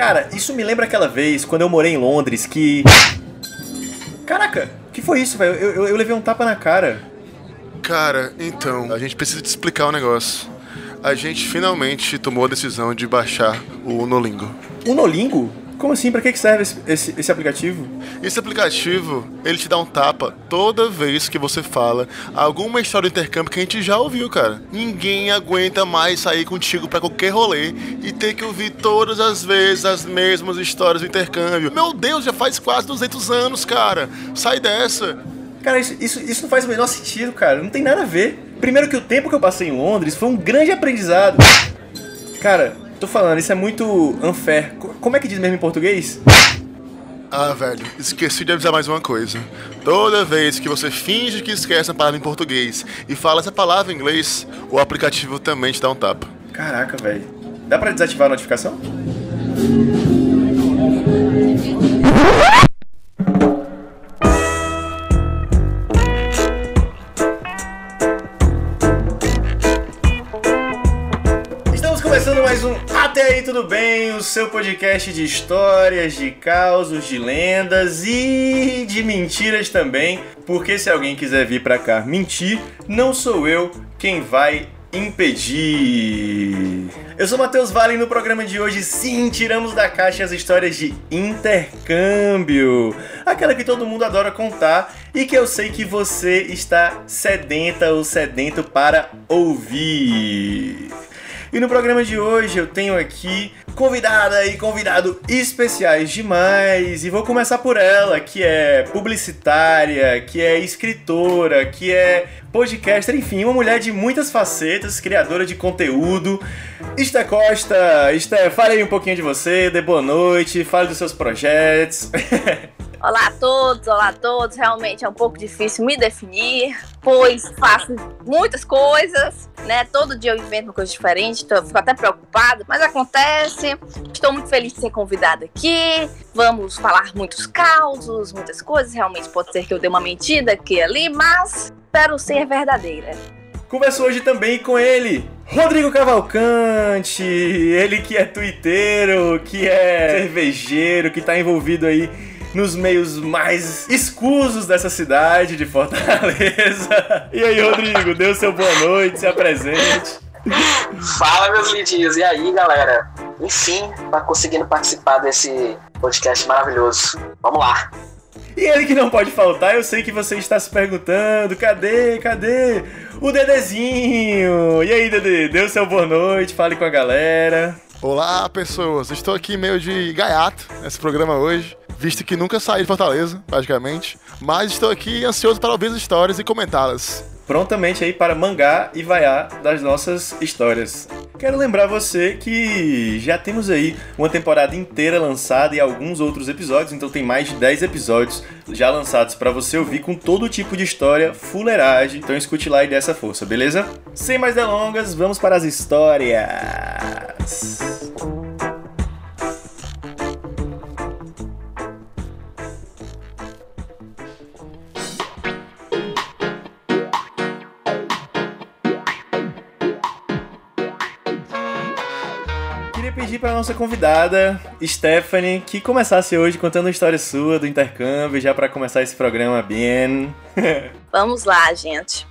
Cara, isso me lembra aquela vez quando eu morei em Londres que. Caraca, que foi isso, velho? Eu, eu, eu levei um tapa na cara. Cara, então, a gente precisa te explicar um negócio. A gente finalmente tomou a decisão de baixar o Unolingo. O Nolingo? Como assim? Pra que serve esse, esse, esse aplicativo? Esse aplicativo, ele te dá um tapa toda vez que você fala alguma história do intercâmbio que a gente já ouviu, cara. Ninguém aguenta mais sair contigo pra qualquer rolê e ter que ouvir todas as vezes as mesmas histórias do intercâmbio. Meu Deus, já faz quase 200 anos, cara. Sai dessa. Cara, isso, isso, isso não faz o menor sentido, cara. Não tem nada a ver. Primeiro que o tempo que eu passei em Londres foi um grande aprendizado. Cara, tô falando, isso é muito unfair. Co- Como é que diz mesmo em português? Ah, velho, esqueci de avisar mais uma coisa. Toda vez que você finge que esquece a palavra em português e fala essa palavra em inglês, o aplicativo também te dá um tapa. Caraca, velho. Dá pra desativar a notificação? Tudo bem, o seu podcast de histórias, de causos, de lendas e de mentiras também, porque se alguém quiser vir pra cá mentir, não sou eu quem vai impedir. Eu sou Matheus Vale e no programa de hoje sim tiramos da caixa as histórias de intercâmbio, aquela que todo mundo adora contar e que eu sei que você está sedenta ou sedento para ouvir. E no programa de hoje eu tenho aqui convidada e convidado especiais demais. E vou começar por ela, que é publicitária, que é escritora, que é podcaster, enfim, uma mulher de muitas facetas, criadora de conteúdo. Esté Costa, Esté, fale aí um pouquinho de você, dê boa noite, fale dos seus projetos. Olá a todos, olá a todos. Realmente é um pouco difícil me definir, pois faço muitas coisas, né? Todo dia eu invento uma coisa diferente, eu fico até preocupada, mas acontece. Estou muito feliz de ser convidada aqui. Vamos falar muitos causos, muitas coisas. Realmente pode ser que eu dê uma mentira aqui e ali, mas espero ser verdadeira. Converso hoje também com ele, Rodrigo Cavalcante, ele que é twitteiro, que é cervejeiro, que tá envolvido aí nos meios mais escusos dessa cidade de Fortaleza. E aí, Rodrigo, dê o seu boa noite, se apresente. Fala, meus lindinhos. E aí, galera? Enfim, tá conseguindo participar desse podcast maravilhoso. Vamos lá. E ele que não pode faltar, eu sei que você está se perguntando, cadê, cadê o Dedezinho? E aí, Dede, dê o seu boa noite, fale com a galera. Olá, pessoas. Estou aqui meio de gaiato nesse programa hoje, visto que nunca saí de Fortaleza, praticamente. Mas estou aqui ansioso para ouvir as histórias e comentá-las. prontamente aí para mangar e vaiar das nossas histórias. Quero lembrar você que já temos aí uma temporada inteira lançada e alguns outros episódios, então tem mais de 10 episódios já lançados para você ouvir com todo tipo de história, fuleiragem. Então escute lá e dê essa força, beleza? Sem mais delongas, vamos para as histórias. Pedir para nossa convidada, Stephanie, que começasse hoje contando uma história sua do intercâmbio, já para começar esse programa bem. Vamos lá, gente.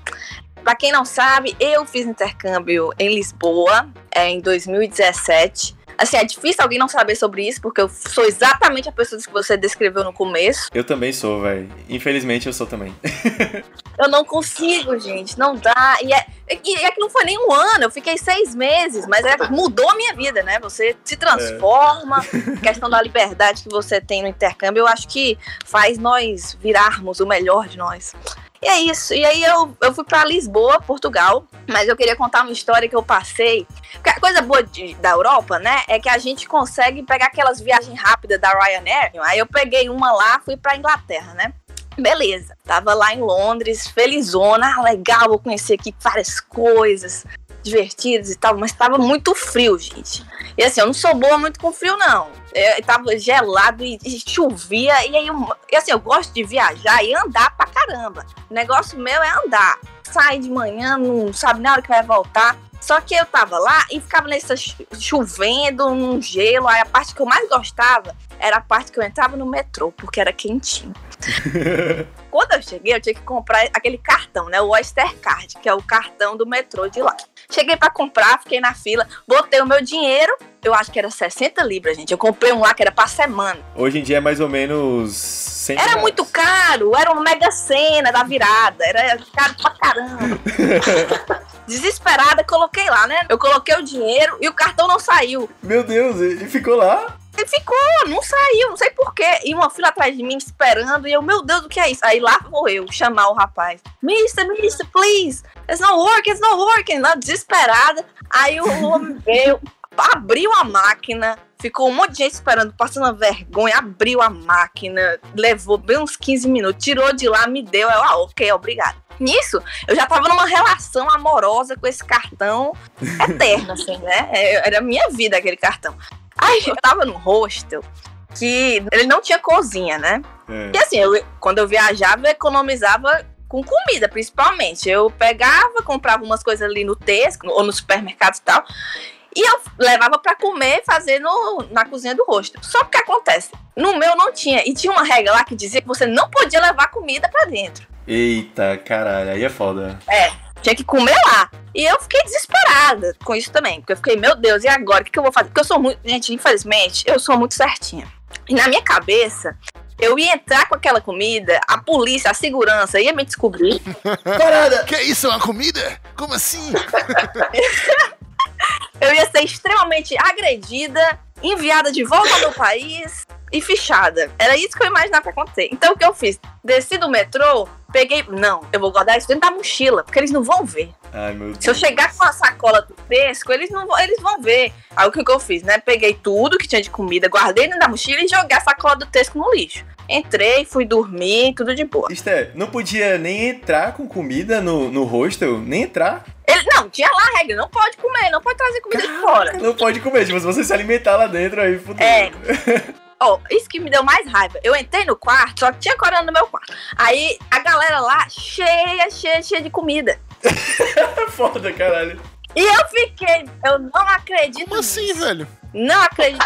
Pra quem não sabe, eu fiz intercâmbio em Lisboa é, em 2017. Assim, é difícil alguém não saber sobre isso, porque eu sou exatamente a pessoa que você descreveu no começo. Eu também sou, velho. Infelizmente eu sou também. Eu não consigo, gente, não dá. E é, e é que não foi nem um ano, eu fiquei seis meses, mas é, mudou a minha vida, né? Você se transforma, a questão da liberdade que você tem no intercâmbio, eu acho que faz nós virarmos o melhor de nós. E é isso. E aí eu, eu fui pra Lisboa, Portugal, mas eu queria contar uma história que eu passei. Porque a coisa boa de- da Europa, né, é que a gente consegue pegar aquelas viagens rápidas da Ryanair. Aí eu peguei uma lá, fui pra Inglaterra, né? Beleza, tava lá em Londres, felizona, ah, legal, vou conhecer aqui várias coisas divertidas e tal, mas tava muito frio, gente. E assim, eu não sou boa muito com frio, não. Eu, tava gelado e, e chovia, e aí, eu- e assim, eu gosto de viajar e andar pra caramba. O negócio meu é andar. Sai de manhã, não sabe na hora que vai voltar. Só que eu tava lá e ficava nessa chovendo, num gelo. Aí a parte que eu mais gostava era a parte que eu entrava no metrô, porque era quentinho. Quando eu cheguei, eu tinha que comprar aquele cartão, né? O Oyster Card, que é o cartão do metrô de lá. Cheguei pra comprar, fiquei na fila, botei o meu dinheiro. Eu acho que era 60 libras, gente. Eu comprei um lá que era pra semana. Hoje em dia é mais ou menos 100 Era reais. muito caro, era uma mega cena da virada, era caro pra caramba. Desesperada, coloquei lá, né? Eu coloquei o dinheiro e o cartão não saiu. Meu Deus, e ficou lá? Ele ficou, não saiu, não sei porquê. E uma fila atrás de mim esperando. E eu, meu Deus, o que é isso? Aí lá vou eu chamar o rapaz. Mister, mister, please. It's not working, it's not working. Lá, desesperada. Aí o homem veio, abriu a máquina. Ficou um monte de gente esperando, passando vergonha. Abriu a máquina, levou bem uns 15 minutos, tirou de lá, me deu. Eu, ah, ok, obrigado. Nisso, eu já tava numa relação amorosa com esse cartão eterna, assim, né? É, Era a minha vida aquele cartão. Aí eu tava no hostel que ele não tinha cozinha, né? É. E assim, eu, quando eu viajava, eu economizava com comida, principalmente. Eu pegava, comprava umas coisas ali no Tesco ou no supermercado e tal. E eu levava pra comer e fazer no, na cozinha do hostel. Só que acontece? No meu não tinha. E tinha uma regra lá que dizia que você não podia levar comida pra dentro. Eita, caralho, aí é foda. É, tinha que comer lá. E eu fiquei desesperada com isso também. Porque eu fiquei, meu Deus, e agora? O que, que eu vou fazer? Porque eu sou muito. Gente, infelizmente, eu sou muito certinha. E na minha cabeça, eu ia entrar com aquela comida, a polícia, a segurança ia me descobrir. Parada! Que isso, é uma comida? Como assim? Eu ia ser extremamente agredida, enviada de volta ao meu país e fichada. Era isso que eu imaginava que ia acontecer. Então o que eu fiz? Desci do metrô, peguei. Não, eu vou guardar isso dentro da mochila, porque eles não vão ver. Ai, meu Deus. Se eu chegar com a sacola do Tesco, eles não vão, eles vão ver. Aí o que, que eu fiz, né? Peguei tudo que tinha de comida, guardei dentro da mochila e joguei a sacola do Tesco no lixo. Entrei, fui dormir, tudo de boa. Esté, não podia nem entrar com comida no, no hostel? Nem entrar? Ele, não, tinha lá a regra, não pode comer, não pode trazer comida de fora. Não pode comer, tipo, se você se alimentar lá dentro, aí fudeu. É. Ó, isso que me deu mais raiva. Eu entrei no quarto, só que tinha corona no meu quarto. Aí a galera lá, cheia, cheia, cheia de comida. Foda, caralho. E eu fiquei, eu não acredito Como assim, nisso. velho? Não acredito.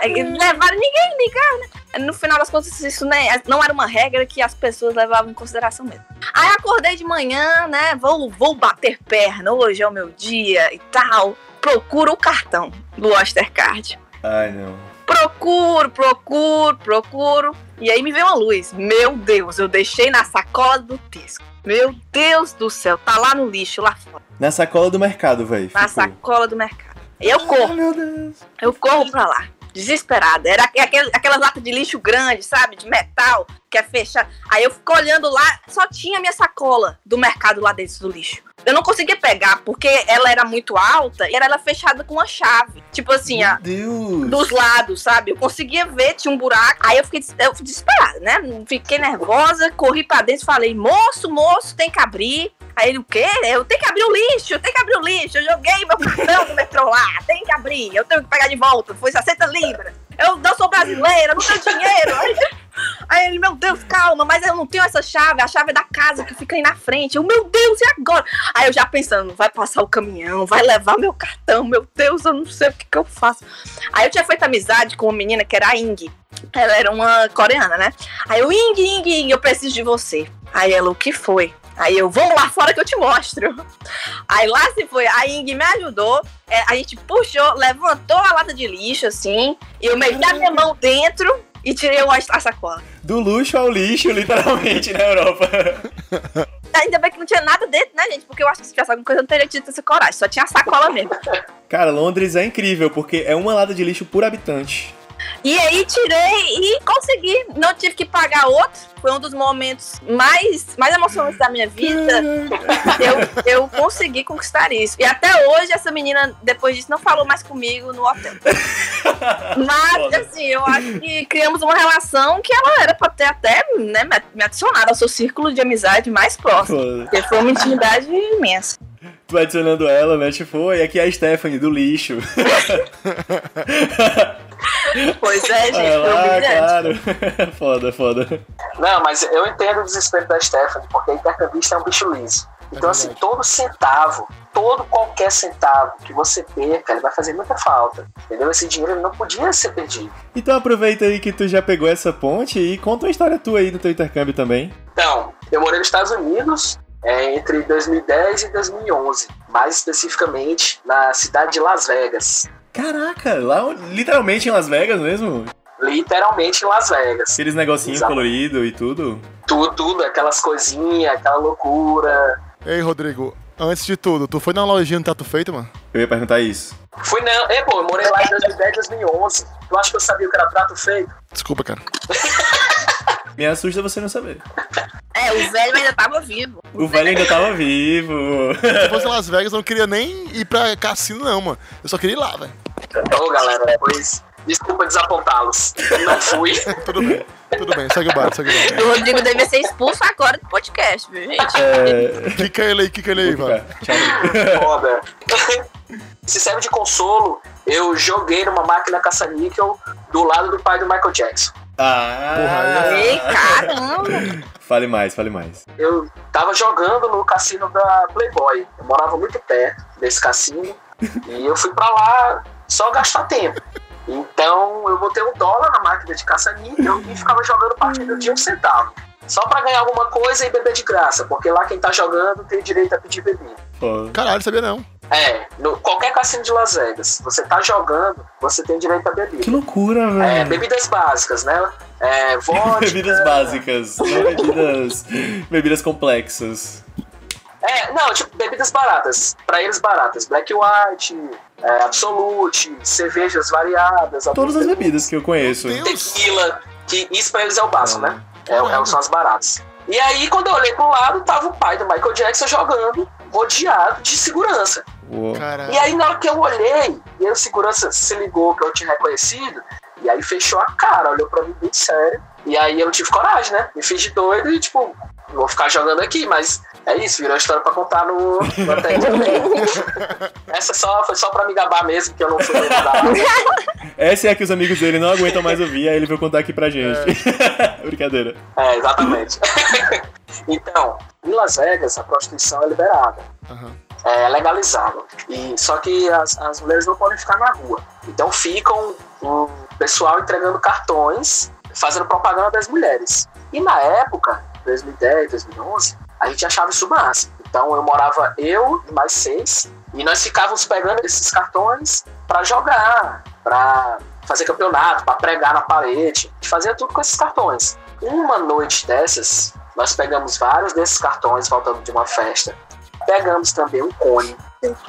É que Levaram ninguém ligar, né? No final das contas, isso nem, não era uma regra que as pessoas levavam em consideração mesmo. Aí acordei de manhã, né? Vou, vou bater perna, hoje é o meu dia e tal. Procuro o cartão do Ostercard. Ai, não. Procuro, procuro, procuro. E aí me veio uma luz. Meu Deus, eu deixei na sacola do Tesco. Meu Deus do céu, tá lá no lixo, lá fora. Na sacola do mercado, velho. Na sacola do mercado. E eu corro. Ai, meu Deus. Eu corro pra lá, desesperada. Era aquele, aquelas latas de lixo grande, sabe? De metal, que é fechada. Aí eu fico olhando lá, só tinha a minha sacola do mercado lá dentro do lixo. Eu não conseguia pegar, porque ela era muito alta e era ela fechada com uma chave. Tipo assim, a, dos lados, sabe? Eu conseguia ver, tinha um buraco. Aí eu fiquei eu fui desesperada, né? Fiquei nervosa, corri pra dentro e falei: moço, moço, tem que abrir. Aí ele, o quê? Eu tenho que abrir o lixo, eu tenho que abrir o lixo. Eu joguei meu cartão do metrô lá, tem que abrir, eu tenho que pegar de volta. Foi 60 libras. Eu não sou brasileira, não tenho dinheiro. Aí, aí ele, meu Deus, calma, mas eu não tenho essa chave, a chave é da casa que fica aí na frente. Eu, meu Deus, e agora? Aí eu já pensando, vai passar o caminhão, vai levar meu cartão, meu Deus, eu não sei o que, que eu faço. Aí eu tinha feito amizade com uma menina que era a Ing. Ela era uma coreana, né? Aí eu, Ing, Ing, Ing, eu preciso de você. Aí ela, o que foi? Aí eu, vamos lá fora que eu te mostro. Aí lá se foi, a Ing me ajudou, é, a gente puxou, levantou a lata de lixo, assim, e eu meti a minha mão dentro e tirei a sacola. Do luxo ao lixo, literalmente, na Europa. Ainda bem que não tinha nada dentro, né, gente? Porque eu acho que se tivesse alguma coisa eu não teria tido essa coragem, só tinha a sacola mesmo. Cara, Londres é incrível, porque é uma lata de lixo por habitante. E aí tirei e consegui. Não tive que pagar outro. Foi um dos momentos mais, mais emocionantes da minha vida. Eu, eu consegui conquistar isso. E até hoje, essa menina, depois disso, não falou mais comigo no hotel. Mas, Foda. assim, eu acho que criamos uma relação que ela era pra ter até né, me- adicionado ao seu círculo de amizade mais próximo. Foda. Porque foi uma intimidade imensa. Tu adicionando ela, né? Tipo, oi, aqui é a Stephanie do lixo. Pois é, gente, foi lá, claro. foda, foda. Não, mas eu entendo o desespero da Stephanie, porque intercambista é um bicho liso. Então, assim, todo centavo, todo qualquer centavo que você perca, ele vai fazer muita falta. Entendeu? Esse dinheiro não podia ser perdido. Então aproveita aí que tu já pegou essa ponte e conta uma história tua aí do teu intercâmbio também. Então, eu morei nos Estados Unidos é, entre 2010 e 2011. Mais especificamente na cidade de Las Vegas. Caraca, lá literalmente em Las Vegas mesmo? Literalmente em Las Vegas. Aqueles negocinhos coloridos e tudo. Tudo, tudo, aquelas coisinhas, aquela loucura. Ei, Rodrigo, antes de tudo, tu foi na lojinha do Tato Feito, mano? Eu ia perguntar isso. Fui não. É, pô, eu morei lá em 2010, 2011. Tu acha que eu sabia o que era prato feito? Desculpa, cara. Me assusta você não saber. É, o velho ainda tava vivo. O velho ainda tava vivo. Se fosse Las Vegas, eu não queria nem ir pra cassino, não, mano. Eu só queria ir lá, velho. Ô, galera, pois. Desculpa desapontá-los. Não fui. Tudo bem, tudo bem, segue o barco, segue o barco. O Rodrigo devia ser expulso agora do podcast, viu, gente? É... Ele aí, quica ele aí, vai. Foda. Se serve de consolo, eu joguei numa máquina caça-níquel do lado do pai do Michael Jackson. Ah, Porra, Ei, caramba! Fale mais, fale mais. Eu tava jogando no cassino da Playboy. Eu morava muito perto desse cassino. E eu fui pra lá só gastar tempo. Então eu botei um dólar na máquina de caça-níquel e ficava jogando partida de um centavo. Só pra ganhar alguma coisa e beber de graça, porque lá quem tá jogando tem direito a pedir bebida. Caralho, sabia não. É, no qualquer cassino de Las Vegas, você tá jogando, você tem direito a bebida. Que loucura, É, velho. bebidas básicas, né? É, vodka. Bebidas básicas, não bebidas, bebidas complexas. É, não, tipo, bebidas baratas. Pra eles baratas. Black White, é, Absolute, cervejas variadas. Todas as bebidas que eu conheço. Tequila, que isso pra eles é o básico, né? É, é, são as baratas. E aí, quando eu olhei pro lado, tava o pai do Michael Jackson jogando, rodeado de segurança. Uou. E aí, na hora que eu olhei, e o segurança se ligou que eu tinha reconhecido, e aí fechou a cara, olhou pra mim bem sério. E aí eu não tive coragem, né? Me fiz de doido e, tipo, vou ficar jogando aqui, mas é isso, virou história pra contar no, no até também. Essa só, foi só pra me gabar mesmo, que eu não fui ajudar. Essa é a que os amigos dele não aguentam mais ouvir, aí ele veio contar aqui pra gente. Brincadeira. É, exatamente. então, em Las Vegas, a prostituição é liberada. Aham. é legalizada. E, só que as, as mulheres não podem ficar na rua. Então ficam um pessoal entregando cartões, fazendo propaganda das mulheres. E na época, 2010, 2011, a gente achava isso massa. Então eu morava eu e mais seis, e nós ficávamos pegando esses cartões para jogar, para fazer campeonato, para pregar na parede. A gente fazia tudo com esses cartões. Uma noite dessas, nós pegamos vários desses cartões voltando de uma festa. Pegamos também um cone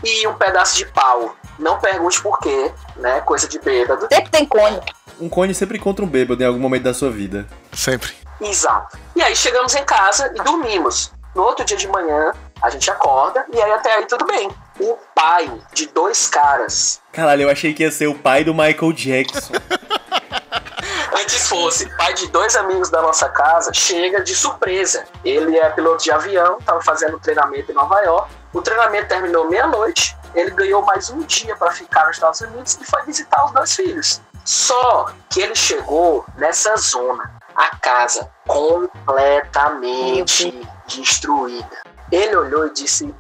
e um pedaço de pau. Não pergunte por quê, né? Coisa de bêbado. Sempre tem cone. Um cone sempre encontra um bêbado em algum momento da sua vida. Sempre. Exato. E aí chegamos em casa e dormimos. No outro dia de manhã, a gente acorda e aí até aí tudo bem. O pai de dois caras, Caralho, eu achei que ia ser o pai do Michael Jackson. antes fosse pai de dois amigos da nossa casa, chega de surpresa. Ele é piloto de avião, estava fazendo treinamento em Nova York. O treinamento terminou meia-noite. Ele ganhou mais um dia para ficar nos Estados Unidos e foi visitar os dois filhos. Só que ele chegou nessa zona, a casa completamente destruída. Ele olhou e disse: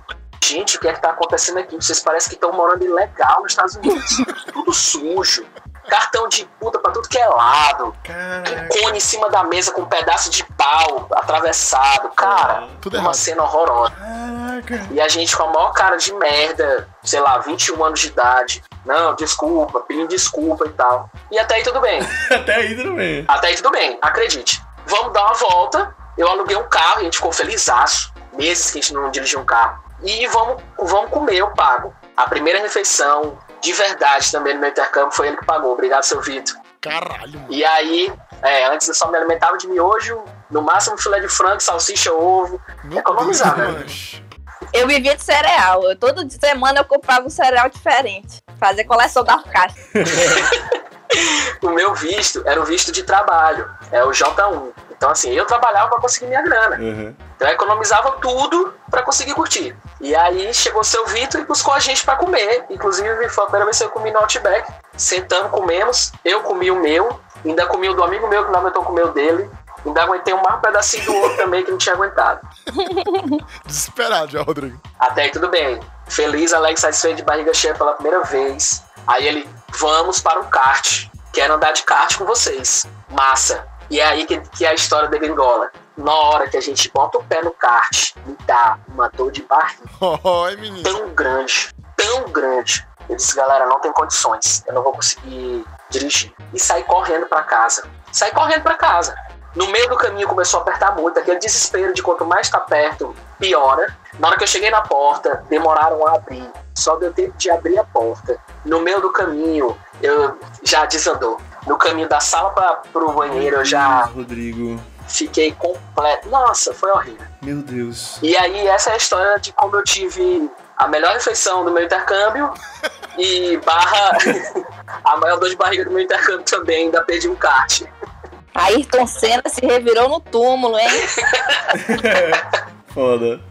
Gente, o que é que tá acontecendo aqui? Vocês parecem que estão morando ilegal nos Estados Unidos. Tudo sujo. Cartão de puta pra tudo que é lado. Caraca. Um cone em cima da mesa com um pedaço de pau atravessado. Cara, Tudo uma errado. cena horrorosa. Caraca. E a gente com a maior cara de merda, sei lá, 21 anos de idade. Não, desculpa, pedindo desculpa e tal. E até aí tudo bem. Até aí tudo bem. Até aí tudo bem, acredite. Vamos dar uma volta. Eu aluguei um carro e a gente ficou felizaço. Meses que a gente não dirigia um carro. E vamos, vamos comer, eu pago. A primeira refeição, de verdade, também no meu intercâmbio, foi ele que pagou. Obrigado, seu Vitor. Caralho, mano. E aí, é, antes eu só me alimentava de miojo, no máximo filé de frango, salsicha, ovo. Meu economizar, Deus, né? Eu vivia de cereal. Eu, toda semana eu comprava um cereal diferente. Fazer coleção das caixas. O meu visto era o visto de trabalho, é o J1. Então, assim, eu trabalhava para conseguir minha grana. Uhum. Então, eu economizava tudo para conseguir curtir. E aí chegou o seu Vitor e buscou a gente para comer. Inclusive, foi a primeira vez que eu comi no Outback. Sentamos, comemos. Eu comi o meu, ainda comi o do amigo meu que não aguentou comer o dele. Ainda aguentei um mais pedacinho do outro também que não tinha aguentado. Desesperado já, Rodrigo. Até aí tudo bem. Feliz, Alex satisfeito de barriga cheia pela primeira vez. Aí ele, vamos para o kart. Quero andar de kart com vocês. Massa. E é aí que, que é a história da gringola. Na hora que a gente bota o pé no kart, me dá uma dor de barriga Oi, menino. tão grande, tão grande. Eu disse, galera, não tem condições. Eu não vou conseguir dirigir. E saí correndo para casa. Saí correndo para casa. No meio do caminho começou a apertar muito, aquele desespero de quanto mais tá perto, piora. Na hora que eu cheguei na porta, demoraram a abrir. Só deu tempo de abrir a porta. No meio do caminho, eu já desandou. No caminho da sala para pro banheiro, eu já Rodrigo. fiquei completo. Nossa, foi horrível. Meu Deus. E aí, essa é a história de como eu tive a melhor refeição do meu intercâmbio e barra a maior dor de barriga do meu intercâmbio também, ainda perdi um kart. Ayrton Senna se revirou no túmulo, hein? Foda.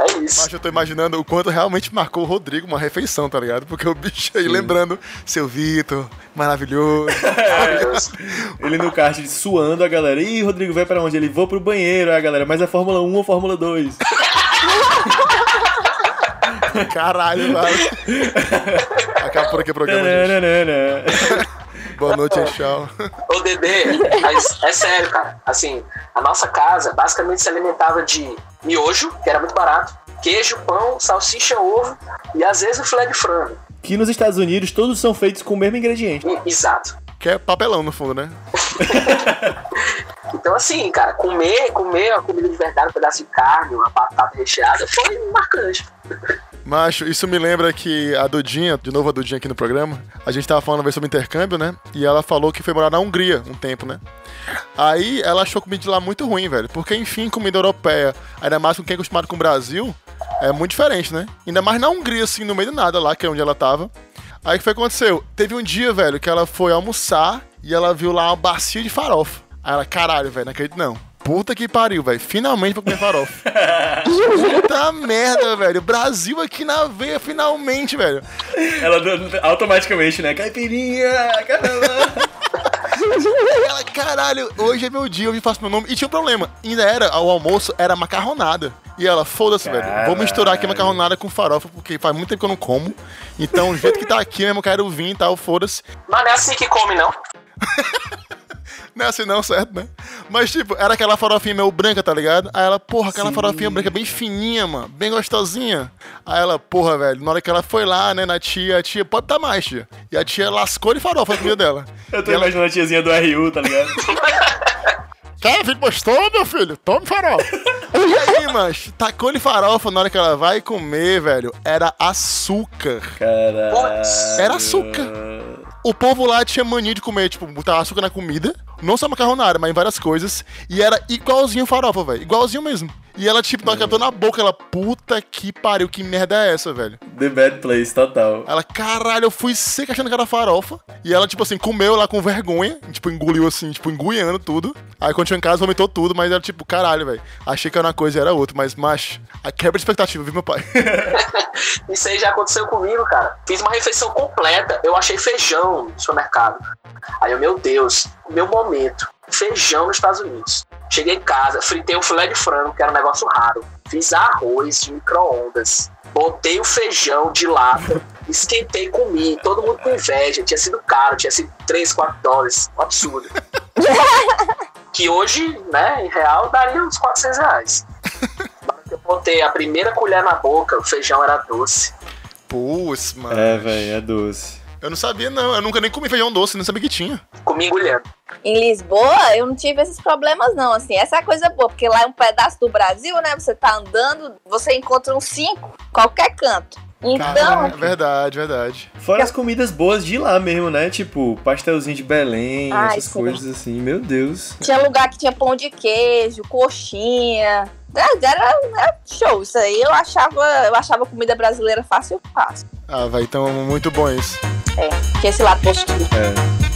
É isso. Mas eu tô imaginando o quanto realmente marcou o Rodrigo uma refeição, tá ligado? Porque o bicho aí lembrando seu Vitor, maravilhoso. Deus. Ele no kart suando a galera. Ih, Rodrigo, vai pra onde? Ele vou pro banheiro, aí a galera. Mas é Fórmula 1 ou Fórmula 2? Caralho, velho. Acaba por aqui o programa, gente. Boa noite, tchau. Ô, Dedê, mas é sério, cara. Assim, a nossa casa basicamente se alimentava de miojo, que era muito barato, queijo, pão, salsicha, ovo e às vezes o filé de frango. Que nos Estados Unidos todos são feitos com o mesmo ingrediente. Exato. Que é papelão, no fundo, né? Então, assim, cara, comer, comer uma comida de verdade, um pedaço de carne, uma batata recheada, foi marcante. Macho, isso me lembra que a Dudinha, de novo a Dudinha aqui no programa, a gente tava falando uma vez sobre intercâmbio, né? E ela falou que foi morar na Hungria um tempo, né? Aí ela achou comida de lá muito ruim, velho. Porque, enfim, comida europeia, ainda mais com quem é acostumado com o Brasil, é muito diferente, né? Ainda mais na Hungria, assim, no meio do nada lá, que é onde ela tava. Aí o que foi que aconteceu? Teve um dia, velho, que ela foi almoçar e ela viu lá uma bacia de farofa. Aí ela, caralho, velho, não acredito não. Puta que pariu, velho. Finalmente vou comer farofa. Puta merda, velho. Brasil aqui na veia, finalmente, velho. Ela automaticamente, né? Caipirinha, caramba. Ela, caralho, hoje é meu dia, eu faço meu nome. E tinha um problema. Ainda era, o almoço era macarronada. E ela, foda-se, velho. Vou misturar aqui macarronada com farofa, porque faz muito tempo que eu não como. Então, o jeito que tá aqui mesmo, eu quero vir e tal, foda-se. Mas não é assim que come, não. Não é assim não, certo, né? Mas, tipo, era aquela farofinha meio branca, tá ligado? Aí ela, porra, aquela Sim. farofinha branca bem fininha, mano, bem gostosinha. Aí ela, porra, velho, na hora que ela foi lá, né, na tia, a tia, pode tá mais, tia. E a tia lascou de farofa a comida dela. Eu tô E ela, imaginando a tiazinha do RU, tá ligado? Quer, filho, gostou, meu filho? Tome farofa. E aí, macho, tacou-lhe farofa na hora que ela vai comer, velho. Era açúcar. Caralho. Era açúcar. O povo lá tinha mania de comer, tipo, botar açúcar na comida. Não só macarronada, mas em várias coisas. E era igualzinho farofa, velho. Igualzinho mesmo. E ela, tipo, na hora que ela tô na boca, ela, puta que pariu, que merda é essa, velho? The Bad Place, total. Ela, caralho, eu fui seca achando que era farofa. E ela, tipo assim, comeu lá com vergonha. Tipo, engoliu assim, tipo, engoliando tudo. Aí quando chegou em casa, vomitou tudo, mas era tipo, caralho, velho. Achei que era uma coisa e era outra. Mas, macho, a quebra de expectativa, viu, meu pai? Isso aí já aconteceu comigo, cara. Fiz uma refeição completa. Eu achei feijão no supermercado. Aí eu, meu Deus, meu momento. Feijão nos Estados Unidos. Cheguei em casa, fritei o filé de frango, que era um negócio raro. Fiz arroz de micro-ondas. Botei o feijão de lata, esquentei e comi. Todo mundo com inveja. Tinha sido caro, tinha sido 3, 4 dólares. Um absurdo. que hoje, né, em real, daria uns 400 reais. Na hora que Eu botei a primeira colher na boca, o feijão era doce. Putz, mano. É, velho, é doce. Eu não sabia, não. Eu nunca nem comi feijão doce, não sabia que tinha. Comi engolhando. Em Lisboa, eu não tive esses problemas, não. Assim, essa é a coisa boa, porque lá é um pedaço do Brasil, né? Você tá andando, você encontra uns cinco, qualquer canto. Então, Caralho, verdade, verdade. Fora as comidas boas de lá mesmo, né? Tipo, pastelzinho de Belém, Ai, essas sim. coisas assim. Meu Deus. tinha lugar que tinha pão de queijo, coxinha. É, Era, era show. Isso aí eu achava, eu achava comida brasileira fácil, fácil. Ah, vai, então muito bom isso. É, tinha esse lado positivo. É.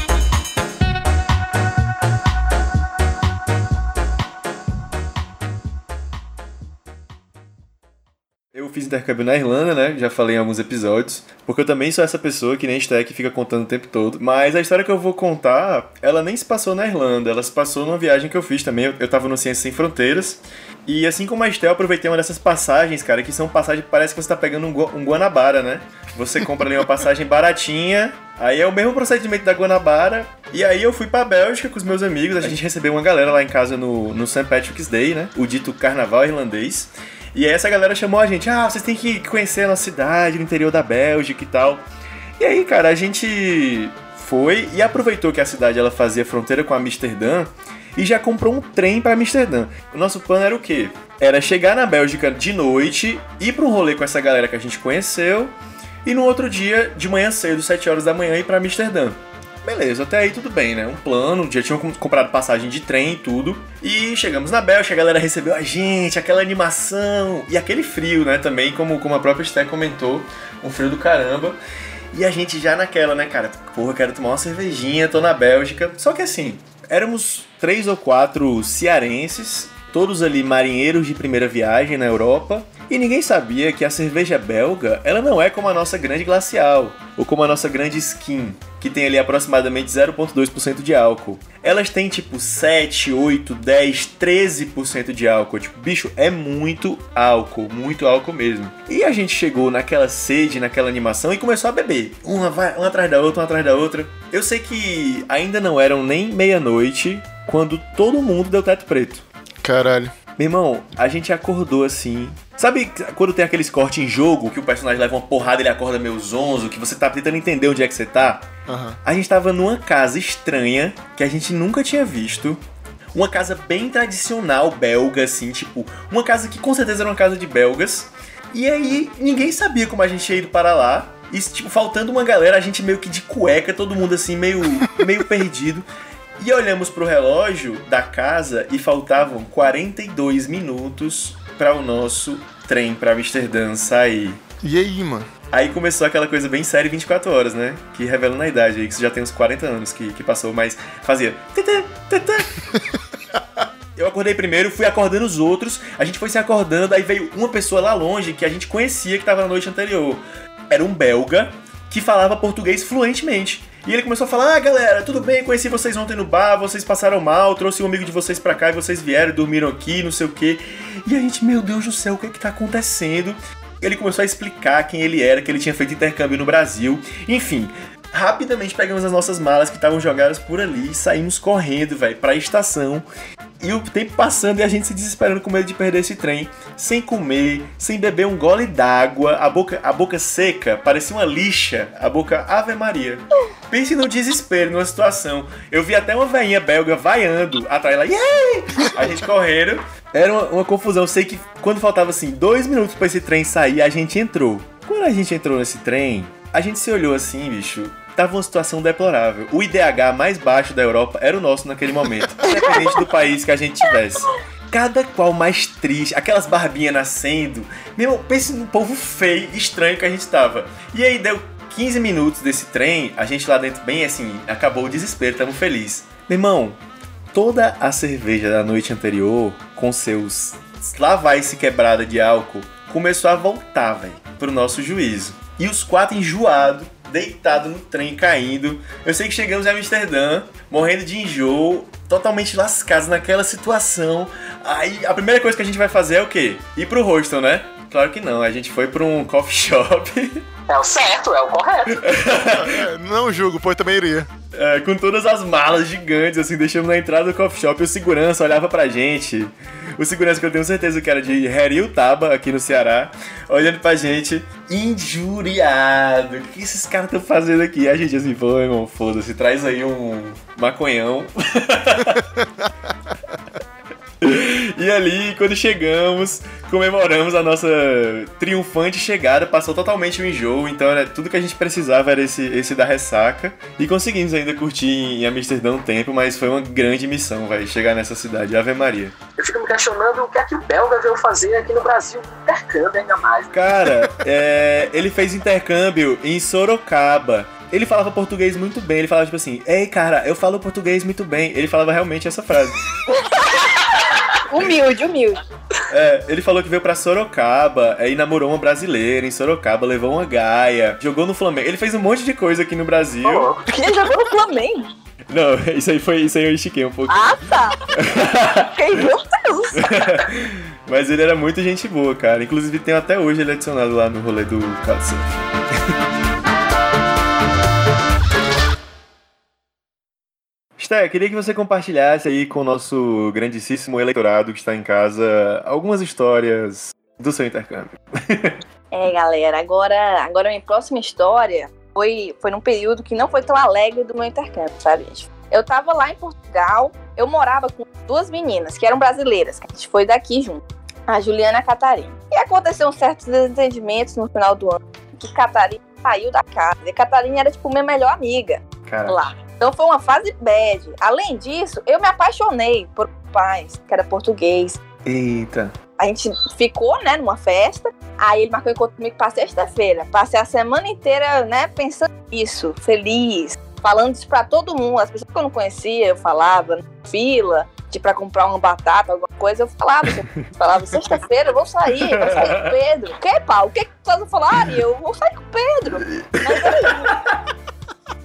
fiz intercâmbio na Irlanda, né? Já falei em alguns episódios. Porque eu também sou essa pessoa que nem Stack fica contando o tempo todo. Mas a história que eu vou contar, ela nem se passou na Irlanda, ela se passou numa viagem que eu fiz também. Eu, tava no Ciências Sem Fronteiras. E assim como a Estel, aproveitei uma dessas passagens, cara, que são passagens que parece que você tá pegando um, um Guanabara, né? Você compra ali uma passagem baratinha, aí é o mesmo procedimento da Guanabara. E aí eu fui pra Bélgica com os meus amigos, a gente recebeu uma galera lá em casa no, no St. Patrick's Day, né? O dito carnaval irlandês. E aí essa galera chamou a gente, ah, vocês têm que conhecer a nossa cidade, no interior da Bélgica e tal. E aí, cara, a gente foi e aproveitou que a cidade ela fazia fronteira com Amsterdã e já comprou um trem para Amsterdã. O nosso plano era o quê? Era chegar na Bélgica de noite, ir para um rolê com essa galera que a gente conheceu e no outro dia, de manhã cedo, 7 horas da manhã, ir para Amsterdã. Beleza, até aí tudo bem, né? Um plano, já tinham comprado passagem de trem e tudo. E chegamos na Bélgica, a galera recebeu a gente, aquela animação e aquele frio, né? Também, como, como a própria Sté comentou, um frio do caramba. E a gente já naquela, né, cara? Porra, quero tomar uma cervejinha, tô na Bélgica. Só que assim, éramos três ou quatro cearenses, todos ali marinheiros de primeira viagem na Europa, e ninguém sabia que a cerveja belga, ela não é como a nossa grande glacial, ou como a nossa grande skin, que tem ali aproximadamente 0,2% de álcool. Elas têm tipo 7, 8, 10, 13% de álcool. Tipo, bicho, é muito álcool, muito álcool mesmo. E a gente chegou naquela sede, naquela animação e começou a beber. Uma, vai, uma atrás da outra, uma atrás da outra. Eu sei que ainda não eram nem meia-noite quando todo mundo deu teto preto. Caralho. Meu irmão, a gente acordou assim. Sabe quando tem aqueles cortes em jogo que o personagem leva uma porrada e ele acorda meio zonzo, que você tá tentando entender onde é que você tá? Uhum. A gente tava numa casa estranha que a gente nunca tinha visto. Uma casa bem tradicional belga, assim, tipo, uma casa que com certeza era uma casa de belgas. E aí ninguém sabia como a gente ia ir para lá. E, tipo, faltando uma galera, a gente meio que de cueca, todo mundo assim, meio, meio perdido. E olhamos pro relógio da casa e faltavam 42 minutos para o nosso trem para Amsterdã sair. E aí, mano? Aí começou aquela coisa bem séria 24 horas, né? Que revela na idade aí, que você já tem uns 40 anos que, que passou, mas fazia. Eu acordei primeiro, fui acordando os outros, a gente foi se acordando, aí veio uma pessoa lá longe que a gente conhecia que tava na noite anterior. Era um belga que falava português fluentemente. E ele começou a falar: Ah, galera, tudo bem, conheci vocês ontem no bar, vocês passaram mal, trouxe um amigo de vocês pra cá e vocês vieram, dormiram aqui, não sei o quê. E a gente, meu Deus do céu, o que é que tá acontecendo? Ele começou a explicar quem ele era, que ele tinha feito intercâmbio no Brasil. Enfim, rapidamente pegamos as nossas malas que estavam jogadas por ali e saímos correndo, velho, pra estação. E o tempo passando e a gente se desesperando com medo de perder esse trem, sem comer, sem beber um gole d'água, a boca, a boca seca, parecia uma lixa, a boca Ave Maria. Pense no desespero, numa situação. Eu vi até uma veinha belga vaiando atrás lá, Yay! a gente correndo. Era uma, uma confusão. Eu sei que quando faltava assim dois minutos para esse trem sair, a gente entrou. Quando a gente entrou nesse trem, a gente se olhou assim, bicho, tava uma situação deplorável. O IDH mais baixo da Europa era o nosso naquele momento, independente do país que a gente tivesse. Cada qual mais triste, aquelas barbinhas nascendo. Meu, pense no povo feio, estranho que a gente tava. E aí deu 15 minutos desse trem, a gente lá dentro, bem assim, acabou o desespero, tamo feliz. Meu irmão, toda a cerveja da noite anterior, com seus lá vai se quebrada de álcool, começou a voltar, velho, pro nosso juízo. E os quatro enjoados, deitado no trem caindo. Eu sei que chegamos em Amsterdã, morrendo de enjoo, totalmente lascados naquela situação. Aí a primeira coisa que a gente vai fazer é o quê? Ir pro hostel, né? Claro que não, a gente foi pra um coffee shop. É o certo, é o correto. Não julgo, pois também iria. É, com todas as malas gigantes, assim, deixamos na entrada do coffee shop e o segurança olhava pra gente. O segurança que eu tenho certeza que era de Heriutaba, aqui no Ceará, olhando pra gente, injuriado. O que esses caras estão fazendo aqui? A gente assim, pô, irmão, foda-se, traz aí um maconhão. E ali, quando chegamos, comemoramos a nossa triunfante chegada, passou totalmente o enjoo, então era tudo que a gente precisava era esse, esse da ressaca. E conseguimos ainda curtir em Amsterdã um tempo, mas foi uma grande missão, vai chegar nessa cidade, Ave Maria. Eu fico me questionando o que é que o belga veio fazer aqui no Brasil, intercâmbio ainda mais. Cara, é, ele fez intercâmbio em Sorocaba. Ele falava português muito bem. Ele falava tipo assim: Ei, cara, eu falo português muito bem. Ele falava realmente essa frase. Humilde, humilde. É, ele falou que veio pra Sorocaba, aí namorou uma brasileira em Sorocaba, levou uma gaia, jogou no Flamengo. Ele fez um monte de coisa aqui no Brasil. Ô, Quem jogou no Flamengo? Não, isso aí foi isso aí eu estiquei um pouco. Ah, tá. Fiquei, meu Deus. Mas ele era muito gente boa, cara. Inclusive tem até hoje ele adicionado lá no rolê do Couchsurf. Sté, queria que você compartilhasse aí com o nosso grandíssimo eleitorado que está em casa algumas histórias do seu intercâmbio. É, galera, agora, agora minha próxima história foi, foi num período que não foi tão alegre do meu intercâmbio, sabe, gente? Eu tava lá em Portugal, eu morava com duas meninas que eram brasileiras, que a gente foi daqui junto, a Juliana e a Catarina. E aconteceu uns certos desentendimentos no final do ano, que Catarina saiu da casa. E a Catarina era, tipo, minha melhor amiga Cara, lá. Então foi uma fase bad. Além disso, eu me apaixonei por um rapaz que era português. eita. A gente ficou, né, numa festa. Aí ele marcou encontro comigo pra sexta-feira. Passei a semana inteira, né, pensando nisso, feliz, falando isso pra todo mundo. As pessoas que eu não conhecia, eu falava, na fila, de pra comprar uma batata, alguma coisa, eu falava. Eu falava, sexta-feira eu vou sair, eu vou sair com o Pedro. O que, pau? O que que tu falaram? Eu vou sair com o Pedro. Mas aí,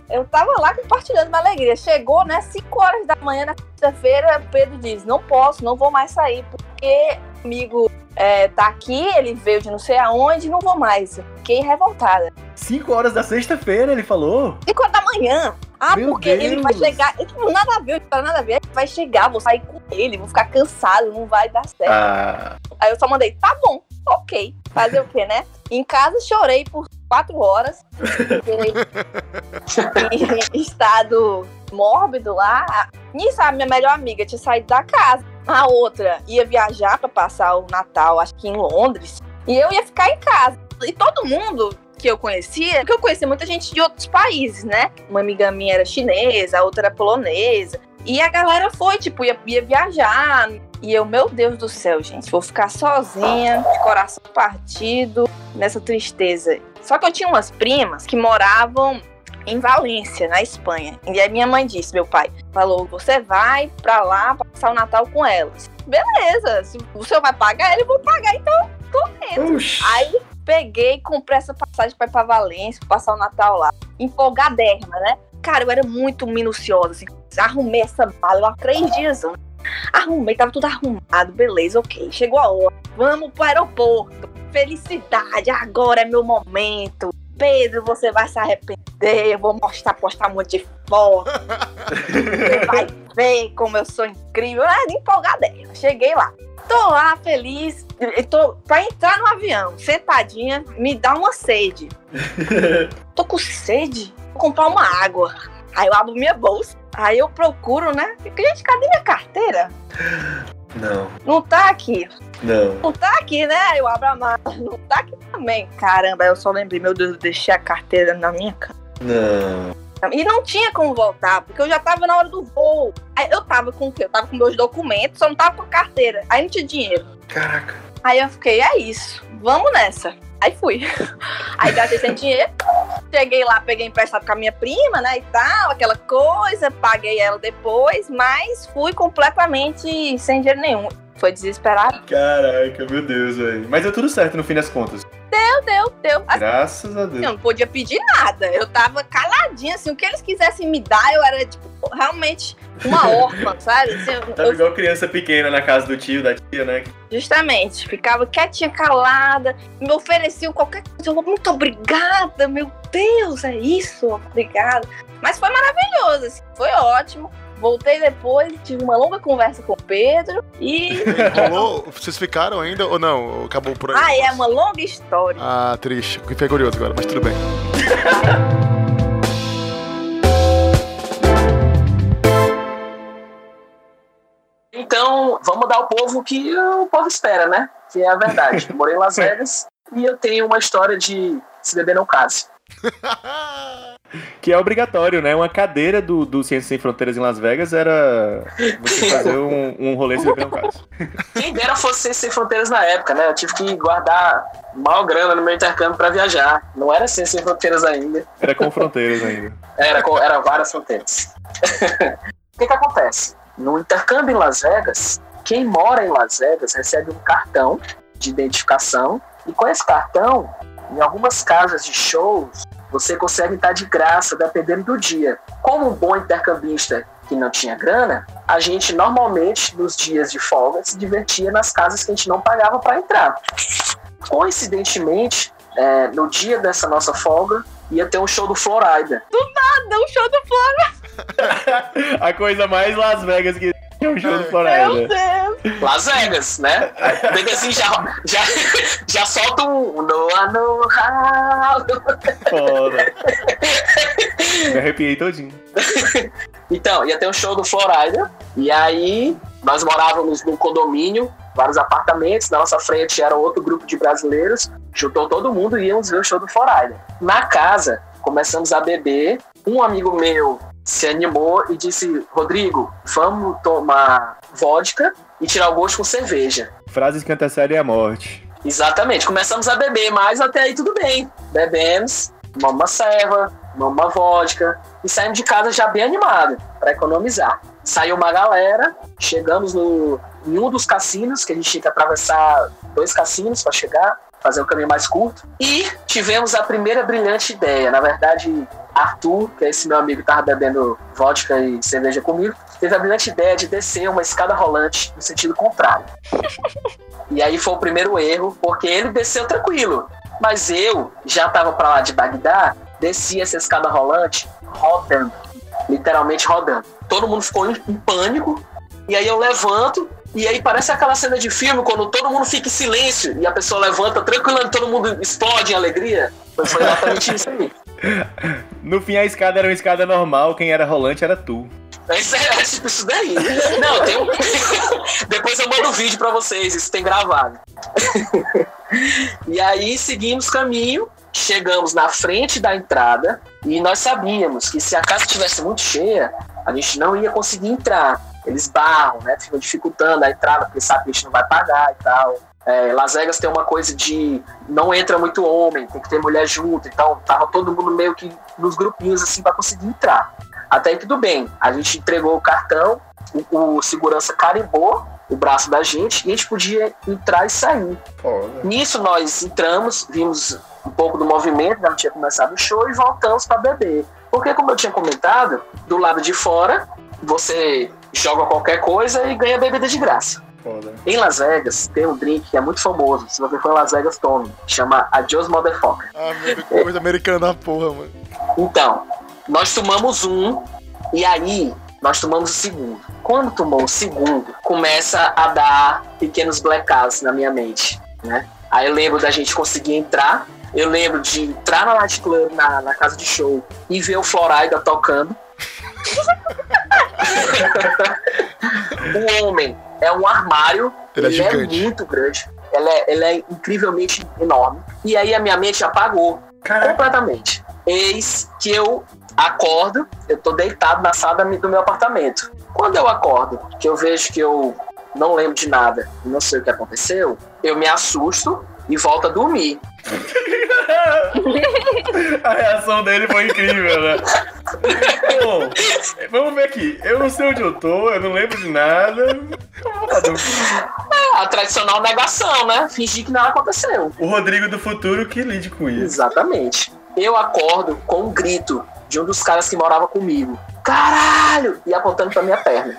eu tava lá compartilhando minha alegria. Chegou, né, 5 horas da manhã na sexta-feira, Pedro diz: Não posso, não vou mais sair, porque amigo é, tá aqui, ele veio de não sei aonde, não vou mais. Fiquei revoltada. 5 horas da sexta-feira, ele falou. 5 horas da manhã. Ah, Meu porque ele vai Deus. chegar. Eu, tipo, nada a ver, nada a ver. Ele vai chegar, vou sair com ele, vou ficar cansado, não vai dar certo. Ah, Aí eu só mandei, tá bom, ok. Fazer o quê, né? Em casa chorei por quatro horas. Fiquei em estado mórbido lá. Nisso, a minha melhor amiga tinha saído da casa. A outra ia viajar pra passar o Natal, acho que em Londres. E eu ia ficar em casa. E todo mundo que eu conhecia, que eu conhecia muita gente de outros países, né? Uma amiga minha era chinesa, a outra era polonesa. E a galera foi, tipo, ia, ia viajar. E eu, meu Deus do céu, gente, vou ficar sozinha, de coração partido, nessa tristeza. Só que eu tinha umas primas que moravam em Valência, na Espanha. E aí minha mãe disse, meu pai, falou, você vai pra lá passar o Natal com elas. Beleza, se o senhor vai pagar, ele eu vou pagar, então tô dentro. Aí peguei, comprei essa passagem pra ir pra Valência, passar o Natal lá. Empolgadérrima, né? Cara, eu era muito minuciosa, assim. Arrumei essa mala há três dias antes. Arrumei, tava tudo arrumado, beleza, ok. Chegou a hora. Vamos pro aeroporto. Felicidade, agora é meu momento. Pedro, você vai se arrepender. Eu vou mostrar, postar um monte de foto. Você vai ver como eu sou incrível. Ah, empolgadérrima. Cheguei lá. Tô lá, feliz. Tô pra entrar no avião, sentadinha, me dá uma sede. Tô com sede. Vou comprar uma água. Aí eu abro minha bolsa. Aí eu procuro, né? Gente, cadê minha carteira? Não, Não tá aqui. não. Não tá aqui, né? Eu abro a mala. Não tá aqui também. Caramba, eu só lembrei, meu Deus, eu deixei a carteira na minha cama. Não. E não tinha como voltar, porque eu já tava na hora do voo. Aí eu tava com o quê? Eu tava com meus documentos, só não tava com a carteira. Aí não tinha dinheiro. Caraca. Aí eu fiquei, é isso, vamos nessa. Aí fui. Aí gastei sem dinheiro. Cheguei lá, peguei emprestado com a minha prima, né, e tal, aquela coisa. Paguei ela depois, mas fui completamente sem dinheiro nenhum. Foi desesperado. Caraca, meu Deus, velho. Mas deu tudo certo no fim das contas. Deu, deu, deu. Assim, Graças a Deus. eu não podia pedir nada. Eu tava caladinha, assim, o que eles quisessem me dar, eu era, tipo, realmente uma órfã, sabe? Assim, eu- Tava eu igual criança pequena na casa do tio, da tia, né? Justamente, ficava quietinha, calada, me ofereciam qualquer coisa. Eu, muito obrigada, meu Deus, é isso, obrigada. Mas foi maravilhoso, assim, foi ótimo. Voltei depois, tive uma longa conversa com o Pedro e. Rolou? Vocês ficaram ainda ou não? Ou Acabou por aí? ah, é uma longa história. Ah, triste. Fiquei curioso agora, mas tudo bem. Então, vamos dar ao povo o que o povo espera, né? Que é a verdade. Eu morei em Las Vegas e eu tenho uma história de se beber não case. Que é obrigatório, né? Uma cadeira do, do Ciências Sem Fronteiras em Las Vegas era você fazer um, um rolê caso. Quem dera fosse sem fronteiras na época, né? Eu tive que guardar mal grana no meu intercâmbio para viajar. Não era assim sem fronteiras ainda. Era com fronteiras ainda. Era, com- era várias fronteiras. o que que acontece? No intercâmbio em Las Vegas, quem mora em Las Vegas recebe um cartão de identificação e com esse cartão, em algumas casas de shows, você consegue estar de graça dependendo do dia. Como um bom intercambista que não tinha grana, a gente normalmente nos dias de folga se divertia nas casas que a gente não pagava para entrar. Coincidentemente, é, no dia dessa nossa folga, ia ter um show do Florida. Do nada, um show do Florida. A coisa mais Las Vegas que é o show do Meu Florida. Deus. Las Vegas, né? Bem assim, já, já, já solta um no Hall. Foda. Me arrepiei todinho. Então, ia ter um show do Florida. E aí, nós morávamos num condomínio, vários apartamentos. Na nossa frente era outro grupo de brasileiros. Juntou todo mundo e íamos ver o show do Florida. Na casa, começamos a beber. Um amigo meu se animou e disse: Rodrigo, vamos tomar vodka e tirar o gosto com cerveja. Frases que antecedem a morte. Exatamente, começamos a beber, mas até aí tudo bem. Bebemos, tomamos uma serva, tomamos uma vodka e saímos de casa já bem animado para economizar. Saiu uma galera, chegamos no, em um dos cassinos, que a gente tinha que atravessar dois cassinos para chegar, fazer o caminho mais curto. E tivemos a primeira brilhante ideia. Na verdade, Arthur, que é esse meu amigo que tava bebendo vodka e cerveja comigo, teve a brilhante ideia de descer uma escada rolante no sentido contrário. E aí foi o primeiro erro, porque ele desceu tranquilo. Mas eu já tava para lá de Bagdá, desci essa escada rolante rodando, literalmente rodando. Todo mundo ficou em, em pânico, e aí eu levanto, e aí parece aquela cena de filme quando todo mundo fica em silêncio e a pessoa levanta tranquila e todo mundo explode em alegria. Foi exatamente isso aí. No fim, a escada era uma escada normal, quem era rolante era tu. Isso é tipo isso daí. Não, tem um... Depois eu mando um vídeo pra vocês, isso tem gravado. E aí seguimos caminho, chegamos na frente da entrada e nós sabíamos que se a casa estivesse muito cheia, a gente não ia conseguir entrar. Eles barram, né? Ficam dificultando a entrada, porque sabe que a gente não vai pagar e tal. É, Las Vegas tem uma coisa de não entra muito homem, tem que ter mulher junto, então tava todo mundo meio que nos grupinhos assim para conseguir entrar. Até aí tudo bem, a gente entregou o cartão, o, o segurança carimbou o braço da gente e a gente podia entrar e sair. Nisso nós entramos, vimos um pouco do movimento, já tinha começado o show e voltamos para beber. Porque, como eu tinha comentado, do lado de fora você joga qualquer coisa e ganha bebida de graça. Foda. Em Las Vegas tem um drink que é muito famoso, se você for em Las Vegas, tome, chama Adios Motherfucker. Ah, meu coisa americana da porra, mano. Então, nós tomamos um e aí nós tomamos o segundo. Quando tomou o segundo, começa a dar pequenos blackouts na minha mente, né? Aí eu lembro da gente conseguir entrar, eu lembro de entrar na Night Club, na, na casa de show, e ver o Florida tocando. o homem é um armário, Ele é ele é gigante. muito grande, ele é, é incrivelmente enorme. E aí a minha mente apagou Caraca. completamente. Eis que eu acordo, eu tô deitado na sala do meu apartamento. Quando eu acordo, que eu vejo que eu não lembro de nada, não sei o que aconteceu, eu me assusto e volto a dormir. A reação dele foi incrível, né? Bom, vamos ver aqui. Eu não sei onde eu tô, eu não lembro de nada. É a tradicional negação, né? Fingir que nada aconteceu. O Rodrigo do futuro que lide com isso. Exatamente. Eu acordo com um grito de um dos caras que morava comigo. Caralho! E apontando pra minha perna.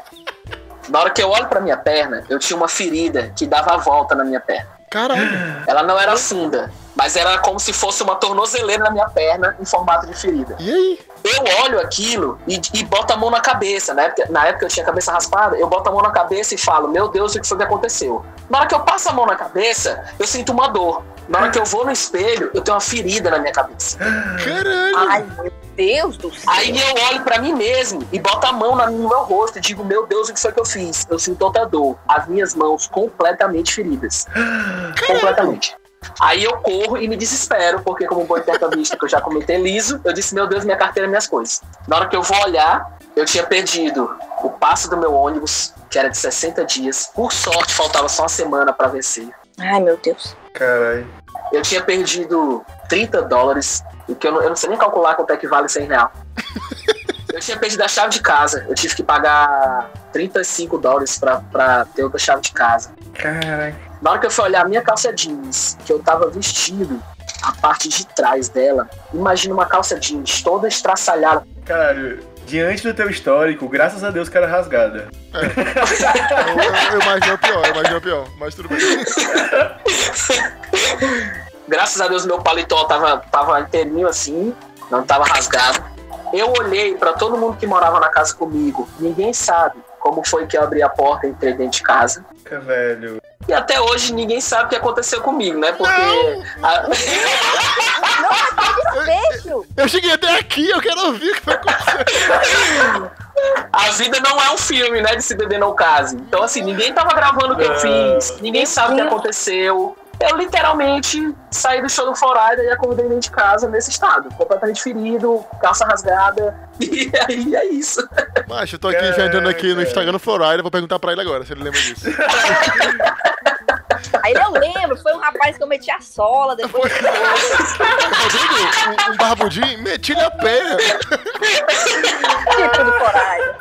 Na hora que eu olho pra minha perna, eu tinha uma ferida que dava a volta na minha perna. Caralho. Ela não era funda, mas era como se fosse uma tornozeleira na minha perna em formato de ferida. E aí? Eu olho aquilo e, e boto a mão na cabeça. Na época, na época eu tinha a cabeça raspada, eu boto a mão na cabeça e falo: Meu Deus, o que foi que aconteceu? Na hora que eu passo a mão na cabeça, eu sinto uma dor. Na hora que eu vou no espelho, eu tenho uma ferida na minha cabeça. Caralho. Ai, meu Deus do céu. Aí eu olho pra mim mesmo e boto a mão na- no meu rosto e digo: Meu Deus, o que foi que eu fiz? Eu sinto outra dor. As minhas mãos completamente feridas. Completamente. Aí eu corro e me desespero, porque como bom intercambista que eu já comentei liso, eu disse, meu Deus, minha carteira, minhas coisas. Na hora que eu vou olhar, eu tinha perdido o passe do meu ônibus, que era de 60 dias. Por sorte, faltava só uma semana pra vencer. Ai, meu Deus. Caralho. Eu tinha perdido 30 dólares, o que eu não, eu não sei nem calcular quanto é que vale 100 real. Eu tinha perdido a chave de casa. Eu tive que pagar 35 dólares pra, pra ter outra chave de casa. Caraca. Na hora que eu fui olhar a minha calça jeans, que eu tava vestido, a parte de trás dela, imagina uma calça jeans toda estraçalhada. Caralho, diante do teu histórico, graças a Deus, cara rasgada. Eu, eu, eu imagino o pior, eu imagino o pior, mas tudo bem. Graças a Deus meu paletó tava, tava inteirinho assim, não tava rasgado. Eu olhei pra todo mundo que morava na casa comigo. Ninguém sabe como foi que eu abri a porta e entrei dentro de casa. Caraca, velho. E até hoje ninguém sabe o que aconteceu comigo, né? Porque. a- Despecho! Eu cheguei até aqui, eu quero ouvir o que foi acontecer. A vida não é um filme, né? De se beber não case. Então, assim, ninguém tava gravando o que eu fiz. Ninguém sabe o que aconteceu. Eu literalmente saí do show do Florida e acordei dentro de casa nesse estado. Completamente ferido, calça rasgada. E aí é isso. Macho, eu tô aqui já entrando aqui no Instagram do Florida, vou perguntar pra ele agora se ele lembra disso. Aí eu lembro, foi um rapaz que eu meti a sola depois. Rodrigo, um, um barbudinho, meti-lhe a pé. Tipo do Coraia.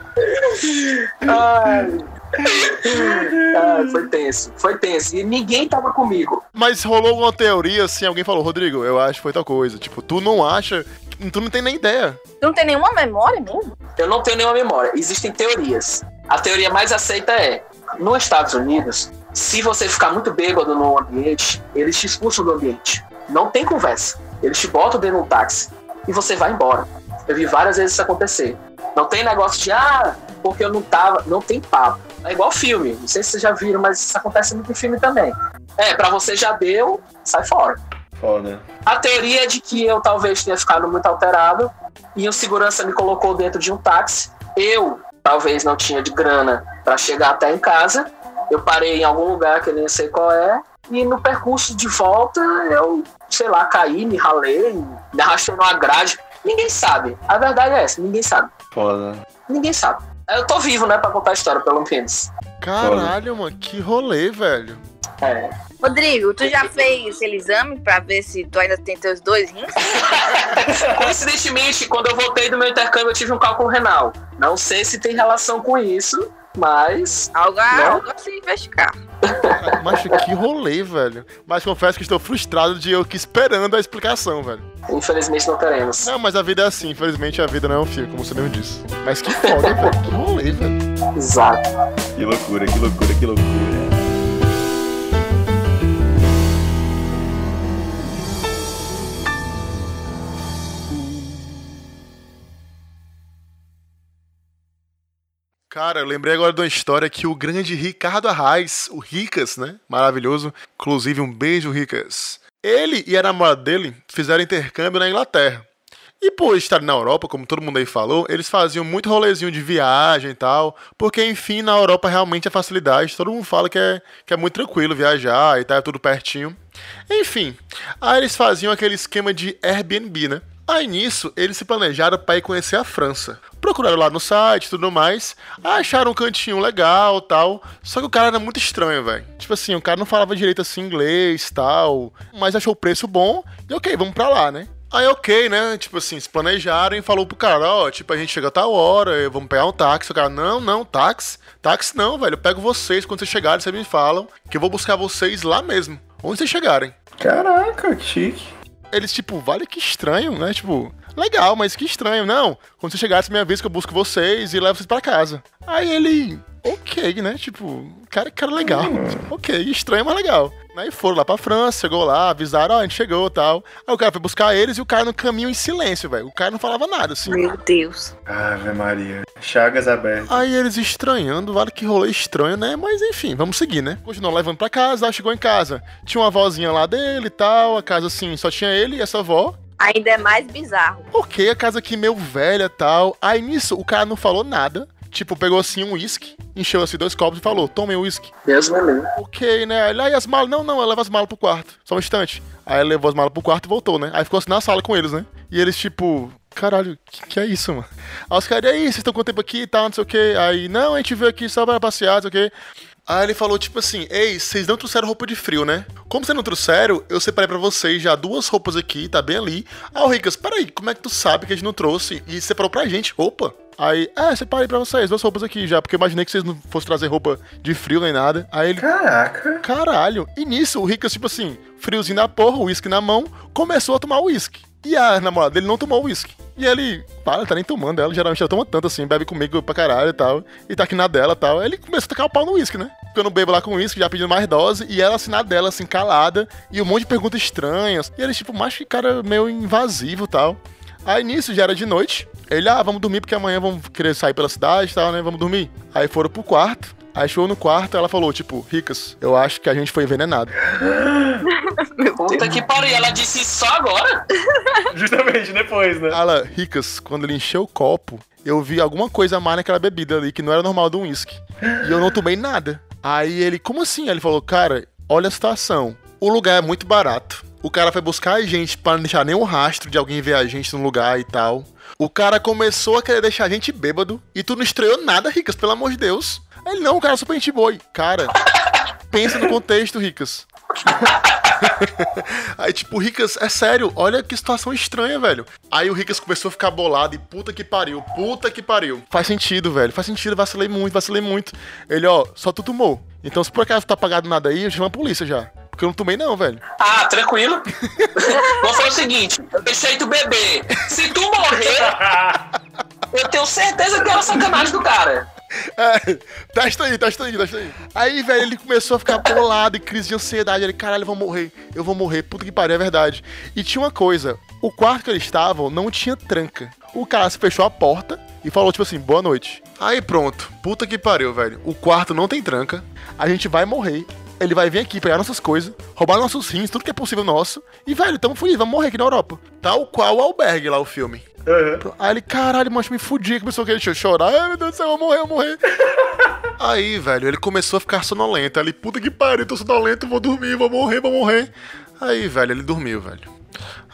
Ai. Ai, foi tenso, foi tenso. E ninguém tava comigo. Mas rolou uma teoria assim, alguém falou, Rodrigo, eu acho que foi tal coisa. Tipo, tu não acha, tu não tem nem ideia. Tu não tem nenhuma memória mesmo? Eu não tenho nenhuma memória. Existem teorias. A teoria mais aceita é: nos Estados Unidos, se você ficar muito bêbado no ambiente, eles te expulsam do ambiente. Não tem conversa. Eles te botam dentro de um táxi e você vai embora. Eu vi várias vezes isso acontecer. Não tem negócio de, ah, porque eu não tava. Não tem papo. É igual filme. Não sei se vocês já viram, mas isso acontece muito em filme também. É, pra você já deu, sai fora. Foda. A teoria é de que eu talvez tenha ficado muito alterado e o segurança me colocou dentro de um táxi. Eu talvez não tinha de grana para chegar até em casa. Eu parei em algum lugar que eu nem sei qual é. E no percurso de volta eu, sei lá, caí, me ralei, me arrastei numa grade. Ninguém sabe. A verdade é essa, ninguém sabe. Foda. Ninguém sabe. Eu tô vivo, né, pra contar a história, pelo menos. Caralho, mano, que rolê, velho. É. Rodrigo, tu já fez aquele exame pra ver se tu ainda tem teus dois rins? Coincidentemente, quando eu voltei do meu intercâmbio, eu tive um cálculo renal. Não sei se tem relação com isso, mas Algo, a- Não. algo a se investigar. Macho, que rolê, velho. Mas confesso que estou frustrado de eu que esperando a explicação, velho. infelizmente não teremos. Não, mas a vida é assim, infelizmente a vida não é um filme, como você mesmo disse. Mas que foda, velho. Que rolê, velho. Exato. Que loucura, que loucura, que loucura. Cara, eu lembrei agora de uma história que o grande Ricardo Arraes, o Ricas, né? Maravilhoso. Inclusive, um beijo, Ricas. Ele e a namorada dele fizeram intercâmbio na Inglaterra. E por estar na Europa, como todo mundo aí falou, eles faziam muito rolezinho de viagem e tal, porque enfim, na Europa realmente é facilidade, todo mundo fala que é, que é muito tranquilo viajar e é tudo pertinho. Enfim, aí eles faziam aquele esquema de Airbnb, né? Aí nisso, eles se planejaram para ir conhecer a França. Procuraram lá no site e tudo mais, acharam um cantinho legal tal. Só que o cara era muito estranho, velho. Tipo assim, o cara não falava direito assim inglês tal, mas achou o preço bom e ok, vamos pra lá, né? Aí ok, né? Tipo assim, se planejaram e falou pro cara, ó, tipo, a gente chega a tal hora, vamos pegar um táxi. O cara, não, não, táxi. Táxi não, velho. Eu pego vocês, quando vocês chegarem, vocês me falam que eu vou buscar vocês lá mesmo. Onde vocês chegarem. Caraca, que chique. Eles, tipo, vale que estranho, né? Tipo, legal, mas que estranho. Não, quando você chegar, você me avisa que eu busco vocês e levo vocês pra casa. Aí ele, ok, né? Tipo, cara, cara legal. Tipo, ok, estranho, mas legal. Aí foram lá pra França, chegou lá, avisaram, ó, a gente chegou e tal. Aí o cara foi buscar eles e o cara no caminho em silêncio, velho. O cara não falava nada, assim. Meu Deus. Ave Maria. Chagas abertas. Aí eles estranhando, vale que rolê estranho, né? Mas enfim, vamos seguir, né? Continuou levando pra casa, aí chegou em casa. Tinha uma vozinha lá dele e tal, a casa assim, só tinha ele e essa avó. Ainda é mais bizarro. Ok, a casa aqui meio velha e tal. Aí nisso, o cara não falou nada. Tipo, pegou assim um uísque, encheu assim dois copos e falou: Tomem o uísque. Deus me. Ok, né? Aí, as malas? Não, não, ela leva as malas pro quarto. Só um instante. Aí ela levou as malas pro quarto e voltou, né? Aí ficou assim na sala com eles, né? E eles, tipo, caralho, que, que é isso, mano? Aí os caras, e aí, vocês estão com tempo aqui e tal, não sei o quê. Aí, não, a gente veio aqui só pra passear, não sei o quê. Aí ele falou, tipo assim, ei, vocês não trouxeram roupa de frio, né? Como vocês não trouxeram, eu separei pra vocês já duas roupas aqui, tá bem ali. Ah, o Ricas, peraí, como é que tu sabe que a gente não trouxe e separou pra gente roupa? Aí, é, separei pra vocês, duas roupas aqui já, porque eu imaginei que vocês não fossem trazer roupa de frio nem nada. Aí ele, Caraca. caralho. E nisso, o Ricas, tipo assim, friozinho na porra, uísque na mão, começou a tomar uísque. E a namorada dele não tomou uísque. E ele, para, tá nem tomando. Ela geralmente ela toma tanto assim, bebe comigo pra caralho e tal. E tá aqui na dela e tal. Aí ele começou a tacar o pau no uísque, né? Porque eu não bebo lá com uísque, já pedindo mais dose. E ela assim na dela, assim, calada. E um monte de perguntas estranhas. E ele, tipo, mais que cara meio invasivo e tal. Aí nisso já era de noite. Ele, ah, vamos dormir porque amanhã vamos querer sair pela cidade e tal, né? Vamos dormir. Aí foram pro quarto. Aí chegou no quarto, ela falou, tipo, Ricas, eu acho que a gente foi envenenado. Puta que pariu, ela disse isso só agora? Justamente depois, né? Ela, Ricas, quando ele encheu o copo, eu vi alguma coisa a mais naquela bebida ali que não era normal do uísque. E eu não tomei nada. Aí ele, como assim? Aí ele falou, cara, olha a situação. O lugar é muito barato. O cara foi buscar a gente pra não deixar nenhum rastro de alguém ver a gente no lugar e tal. O cara começou a querer deixar a gente bêbado. E tu não estreou nada, Ricas, pelo amor de Deus. Aí Ele, não, o cara é super gente boa. Cara, pensa no contexto, Ricas. Aí, tipo, o Ricas, é sério, olha que situação estranha, velho. Aí o Ricas começou a ficar bolado e puta que pariu, puta que pariu. Faz sentido, velho, faz sentido, vacilei muito, vacilei muito. Ele, ó, só tu tomou. Então, se por acaso tá apagado nada aí, eu chamo a polícia já. Porque eu não tomei, não, velho. Ah, tranquilo. Vou fazer o seguinte: eu deixei tu beber. Se tu morrer, eu tenho certeza que era sacanagem do cara. É, testa aí, testa aí, testa aí. Aí, velho, ele começou a ficar bolado e crise de ansiedade. Ele, caralho, eu vou morrer, eu vou morrer. Puta que pariu, é verdade. E tinha uma coisa: o quarto que eles estavam não tinha tranca. O cara se fechou a porta e falou, tipo assim, boa noite. Aí pronto, puta que pariu, velho. O quarto não tem tranca, a gente vai morrer. Ele vai vir aqui pegar nossas coisas, roubar nossos rins, tudo que é possível nosso. E, velho, tamo fudido, vamos morrer aqui na Europa. Tal qual o albergue lá, o filme. Uhum. Aí ele, caralho, macho, me fudi. Começou a querer chorar. Ai, meu Deus do céu, eu vou morrer, eu vou morrer. Aí, velho, ele começou a ficar sonolento. Ele, puta que pariu, tô sonolento, vou dormir, vou morrer, vou morrer. Aí, velho, ele dormiu, velho.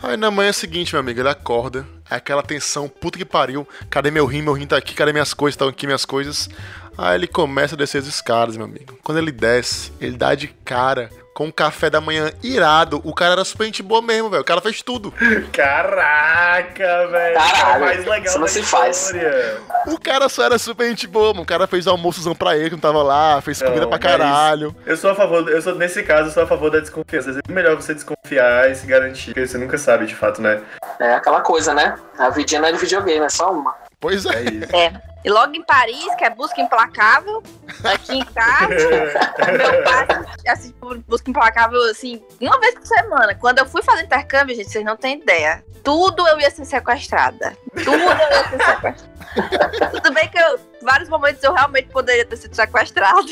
Aí na manhã seguinte, meu amigo, ele acorda, é aquela tensão, puta que pariu. Cadê meu rim? Meu rim tá aqui, cadê minhas coisas? Estão aqui minhas coisas. Aí ele começa a descer as escadas, meu amigo. Quando ele desce, ele dá de cara com um café da manhã irado. O cara era super gente boa mesmo, velho. O cara fez tudo. Caraca, velho. Caralho, É o mais legal isso não se faz. O cara só era super gente boa, mano. O cara fez almoçozão pra ele que não tava lá, fez comida Não, pra mas caralho. Eu sou a favor, eu sou, nesse caso, eu sou a favor da desconfiança. É melhor você desconfiar e se garantir, porque você nunca sabe de fato, né? É aquela coisa, né? A vidinha não é de videogame, é só uma. Pois É é. isso. É. E logo em Paris, que é busca implacável, aqui em casa, meu pai assiste busca implacável assim, uma vez por semana. Quando eu fui fazer intercâmbio, gente, vocês não têm ideia. Tudo eu ia ser sequestrada. Tudo eu ia ser sequestrada. Tudo bem que eu, vários momentos eu realmente poderia ter sido sequestrado,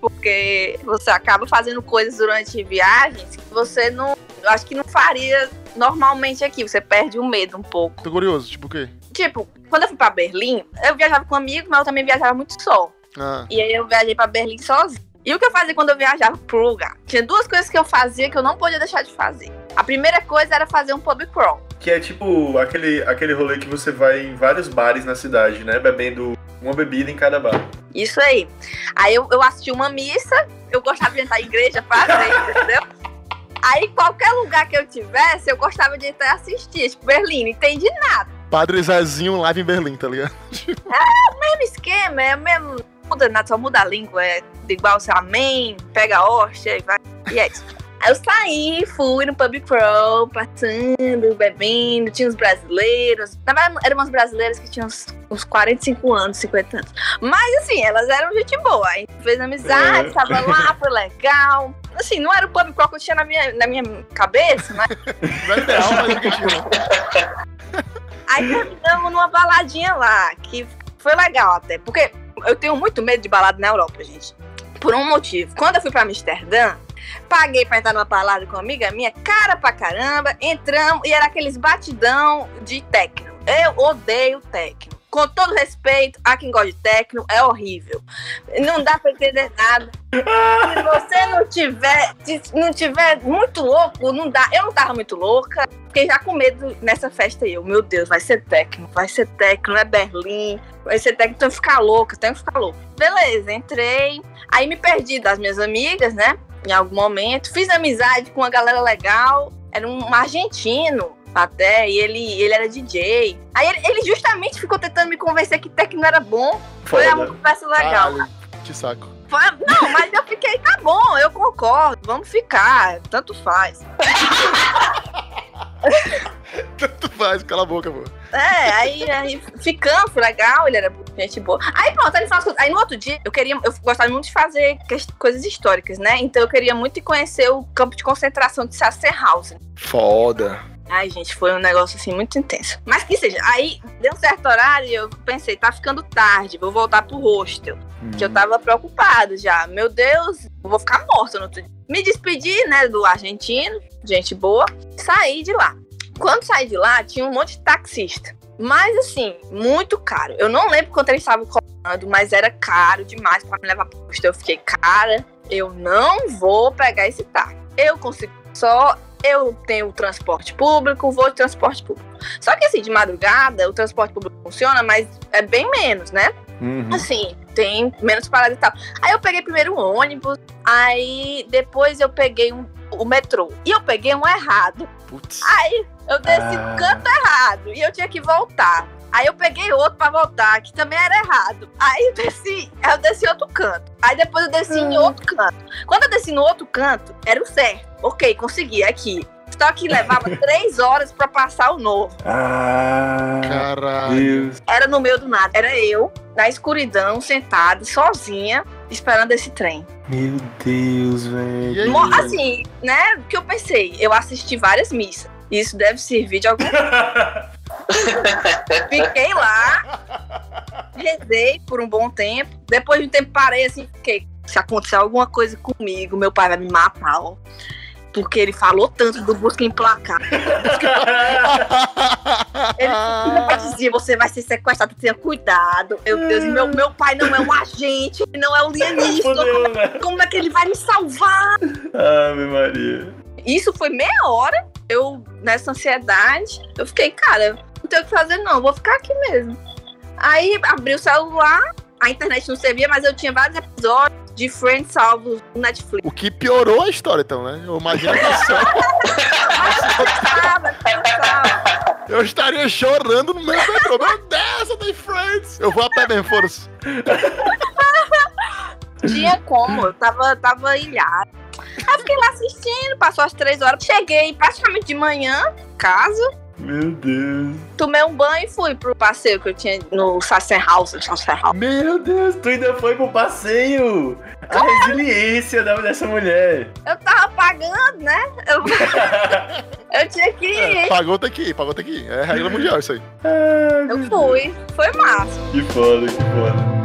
porque você acaba fazendo coisas durante viagens que você não. eu Acho que não faria normalmente aqui. Você perde o medo um pouco. Tô curioso, tipo o quê? Tipo, quando eu fui pra Berlim, eu viajava com amigos, mas eu também viajava muito só. Ah, E aí eu viajei pra Berlim sozinha. E o que eu fazia quando eu viajava pro lugar? Tinha duas coisas que eu fazia que eu não podia deixar de fazer. A primeira coisa era fazer um pub crawl. Que é tipo aquele, aquele rolê que você vai em vários bares na cidade, né? Bebendo uma bebida em cada bar. Isso aí. Aí eu, eu assisti uma missa, eu gostava de entrar em igreja fazer, entendeu? Aí qualquer lugar que eu tivesse, eu gostava de entrar e assistir. Tipo, Berlim, não entendi nada. Padre Zezinho live em Berlim, tá ligado? mesmo esquema, é o mesmo. Muda nada, só muda a língua. É igual o seu amém, pega a hóstia e vai. E é isso. Aí eu saí, fui no pub crawl, passando, bebendo, tinha uns brasileiros. Na verdade, eram umas brasileiras que tinham uns, uns 45 anos, 50 anos. Mas assim, elas eram gente boa. A gente fez amizade, É. tava lá, foi legal. Assim, não era o pub crawl que eu tinha na minha, na minha cabeça, mas Não é ideal, mas Aí terminamos numa baladinha lá, que foi legal até, porque eu tenho muito medo de balada na Europa, gente. Por um motivo. Quando eu fui pra Amsterdã, paguei pra entrar numa balada com uma amiga minha, cara pra caramba, entramos e era aqueles batidão de techno. Eu odeio techno. Com todo respeito a quem gosta de techno, é horrível. Não dá pra entender nada. Se você não tiver, não tiver muito louco, não dá. Eu não tava muito louca. fiquei já com medo nessa festa aí. Eu, meu Deus, vai ser técnico, vai ser técnico, é Berlim, vai ser técnico, tenho que ficar louca, tenho que ficar louca. Beleza, entrei. Aí me perdi das minhas amigas, né? Em algum momento. Fiz amizade com uma galera legal. Era um argentino até, e ele, ele era DJ. Aí ele, ele justamente ficou tentando me convencer que técnico era bom. Foi uma conversa legal. Caralho, que saco. Foi- Não, mas eu fiquei, tá bom, eu concordo, vamos ficar, tanto faz. Tanto faz, cala a boca, pô. É, aí, aí ficamos, legal, ele era gente boa. Aí pronto, aí, ele fala aí no outro dia, eu queria, eu gostava muito de fazer coisas históricas, né? Então eu queria muito conhecer o campo de concentração de Sachsenhausen. Foda. Ai, gente, foi um negócio assim muito intenso. Mas que seja, aí deu um certo horário e eu pensei, tá ficando tarde, vou voltar pro hostel. Que eu tava preocupado já. Meu Deus, eu vou ficar morta no outro dia. Me despedi, né, do argentino, gente boa, saí de lá. Quando saí de lá, tinha um monte de taxista. Mas assim, muito caro. Eu não lembro quanto eles estavam cobrando, mas era caro demais pra me levar pro hostel. Eu fiquei, cara, eu não vou pegar esse táxi. Eu consigo só eu tenho transporte público, vou de transporte público. Só que assim, de madrugada, o transporte público funciona, mas é bem menos, né? Uhum. Assim, tem menos parada e tal. Aí eu peguei primeiro o ônibus, aí depois eu peguei um- o metrô. E eu peguei um errado. Putz. Aí eu desci Ah. no canto errado e eu tinha que voltar. Aí eu peguei outro pra voltar, que também era errado. Aí eu desci, aí eu desci outro canto. Aí depois eu desci em outro canto. Quando eu desci no outro canto, era o certo. Ok, consegui, aqui. Só que levava três horas pra passar o novo. Ah, Caralho. Deus. Era no meio do nada. Era eu, na escuridão, sentada, sozinha, esperando esse trem. Meu Deus, velho. Assim, né? O que eu pensei? Eu assisti várias missas. Isso deve servir de algum. Fiquei lá, rezei por um bom tempo. Depois de um tempo parei assim, fiquei. Se acontecer alguma coisa comigo, meu pai vai me matar, ó. Porque ele falou tanto do busca emplacar. Ele dizia, você vai ser sequestrado, tenha cuidado. Meu Deus, meu, meu pai não é um agente, não é um lianista. Fudeu, né? Como é que ele vai me salvar? Ave Maria. Isso foi meia hora. Eu, nessa ansiedade, eu fiquei, cara, tenho o que fazer, não, vou ficar aqui mesmo. Aí abri o celular, a internet não servia, mas eu tinha vários episódios de Friends salvos no Netflix. O que piorou a história, então, né? Eu imagino eu estaria chorando no do metrô. Meu Deus, eu tenho friends. Eu vou a pé mesmo, foda-se. Tinha como, eu tava, tava ilhada. Aí fiquei lá assistindo, passou as três horas. Cheguei praticamente de manhã, casa, Meu Deus. tomei um banho e fui pro passeio que eu tinha no. Sachsenhausen. Meu Deus, tu ainda foi pro passeio. A resiliência da- dessa mulher. Eu tava pagando, né? Eu, eu tinha que É, ir. pagou tem que ir, pagou tem que ir. É regra mundial isso aí. Ai, Eu fui. Foi massa. Deus. Que foda, que foda.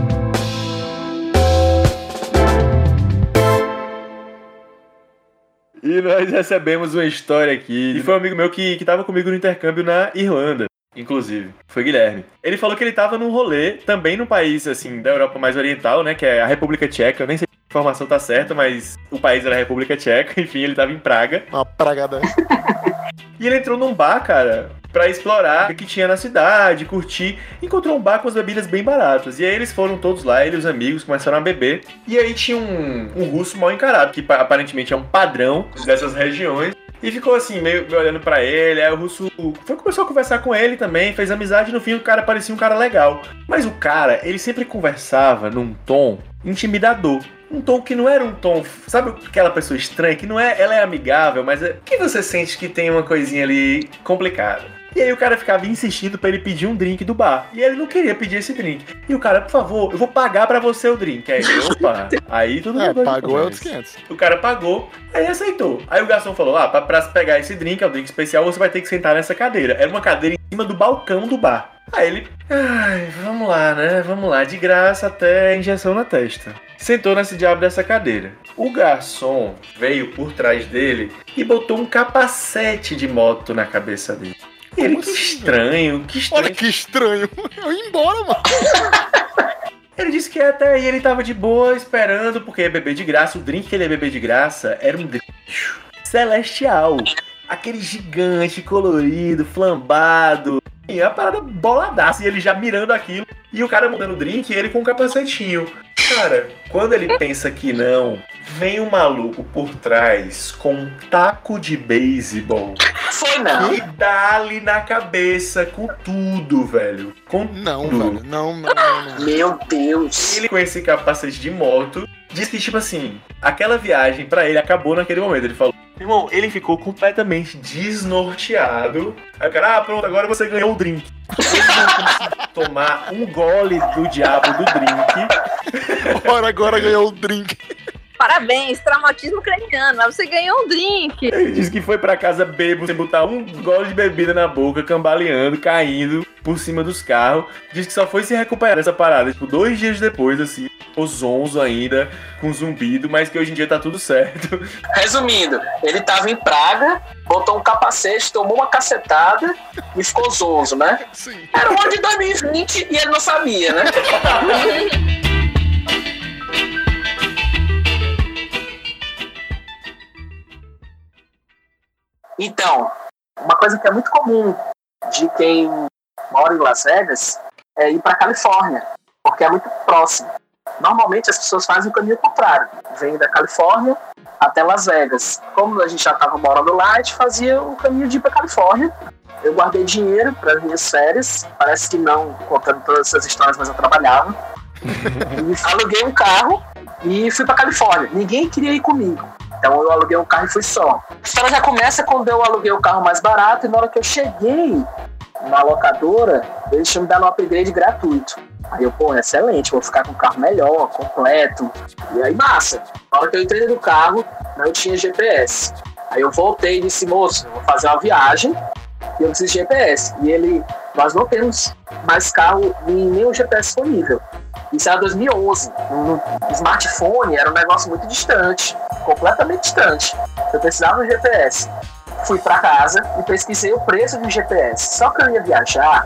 E nós recebemos uma história aqui. E foi um amigo meu que, que tava comigo no intercâmbio na Irlanda. Inclusive, foi Guilherme. Ele falou que ele tava num rolê, também num país, assim, da Europa mais oriental, né? Que é a República Tcheca. Eu nem sei se a informação tá certa, mas o país era a República Tcheca. Enfim, ele tava em Praga. Uma pragada. E ele entrou num bar, cara, pra explorar o que tinha na cidade, curtir. Encontrou um bar com as bebidas bem baratas. E aí eles foram todos lá, ele e os amigos começaram a beber. E aí tinha um, um russo mal encarado, que pa- aparentemente é um padrão dessas regiões. E ficou assim, meio, meio olhando pra ele. Aí o russo foi, começou a conversar com ele também, fez amizade. No fim o cara parecia um cara legal. Mas o cara, ele sempre conversava num tom intimidador. Um tom que não era um tom, sabe aquela pessoa estranha que não é, ela é amigável, mas é que você sente que tem uma coisinha ali complicada. E aí o cara ficava insistindo pra ele pedir um drink do bar. E ele não queria pedir esse drink. E o cara, por favor, eu vou pagar pra você o drink. Aí, ele, opa, aí tudo É, mudou de pagou é outros 500. O cara pagou, aí aceitou. Aí o garçom falou: Ah, pra, pra pegar esse drink, é um drink especial, você vai ter que sentar nessa cadeira. Era uma cadeira em cima do balcão do bar. Aí ele, ai, vamos lá, né? Vamos lá, de graça até injeção na testa. Sentou nesse diabo dessa cadeira. O garçom veio por trás dele e botou um capacete de moto na cabeça dele. E ele, que estranho, que estranho. Olha que estranho. Eu ia embora, mano. Ele disse que até aí ele tava de boa esperando, porque ia beber de graça. O drink que ele ia beber de graça era um drink celestial. aquele gigante, colorido, flambado. E a parada boladaça. E ele já mirando aquilo. E o cara mandando drink e ele com um capacetinho. Cara, quando ele pensa que não, vem um maluco por trás com um taco de beisebol. Foi não. E dá ali na cabeça com tudo, velho. Com Não, tudo. velho. Não, não, não, não. Meu Deus. Ele com esse capacete de moto diz que, tipo assim, aquela viagem pra ele acabou naquele momento. Ele falou, irmão, ele ficou completamente desnorteado. Aí o cara, ah, pronto, agora você ganhou o drink. Tomar um gole do diabo do drink. Ora, agora ganhou o drink. Parabéns, traumatismo craniano, mas você ganhou um drink. Ele disse que foi pra casa bebo sem botar um gole de bebida na boca, cambaleando, caindo por cima dos carros. Diz que só foi se recuperar dessa parada, tipo, dois dias depois, assim, o zonzo ainda, com zumbido, mas que hoje em dia tá tudo certo. Resumindo, ele tava em Praga, botou um capacete, tomou uma cacetada e ficou zonzo, né? Sim. Era o ano de 2020 e ele não sabia, né? Então, uma coisa que é muito comum de quem mora em Las Vegas é ir para Califórnia, porque é muito próximo. Normalmente as pessoas fazem o caminho contrário, vêm da Califórnia até Las Vegas. Como a gente já estava morando lá, a gente fazia o caminho de ir para Califórnia. Eu guardei dinheiro para minhas férias, parece que não contando todas essas histórias, mas eu trabalhava. E aluguei um carro e fui para Califórnia. Ninguém queria ir comigo. Então eu aluguei um carro e fui só. A história já começa quando eu aluguei o carro mais barato e na hora que eu cheguei na locadora, eles tinham me dado um upgrade gratuito. Aí eu, pô, excelente, vou ficar com um carro melhor, completo. E aí, massa. Na hora que eu entrei no carro, não tinha GPS. Aí eu voltei e disse, moço, vou fazer uma viagem e eu preciso de GPS. E ele, nós não temos mais carro nem nenhum GPS disponível. Isso era 2011. Um smartphone era um negócio muito distante, completamente distante. Eu precisava de um GPS. Fui para casa e pesquisei o preço de um GPS. Só que eu ia viajar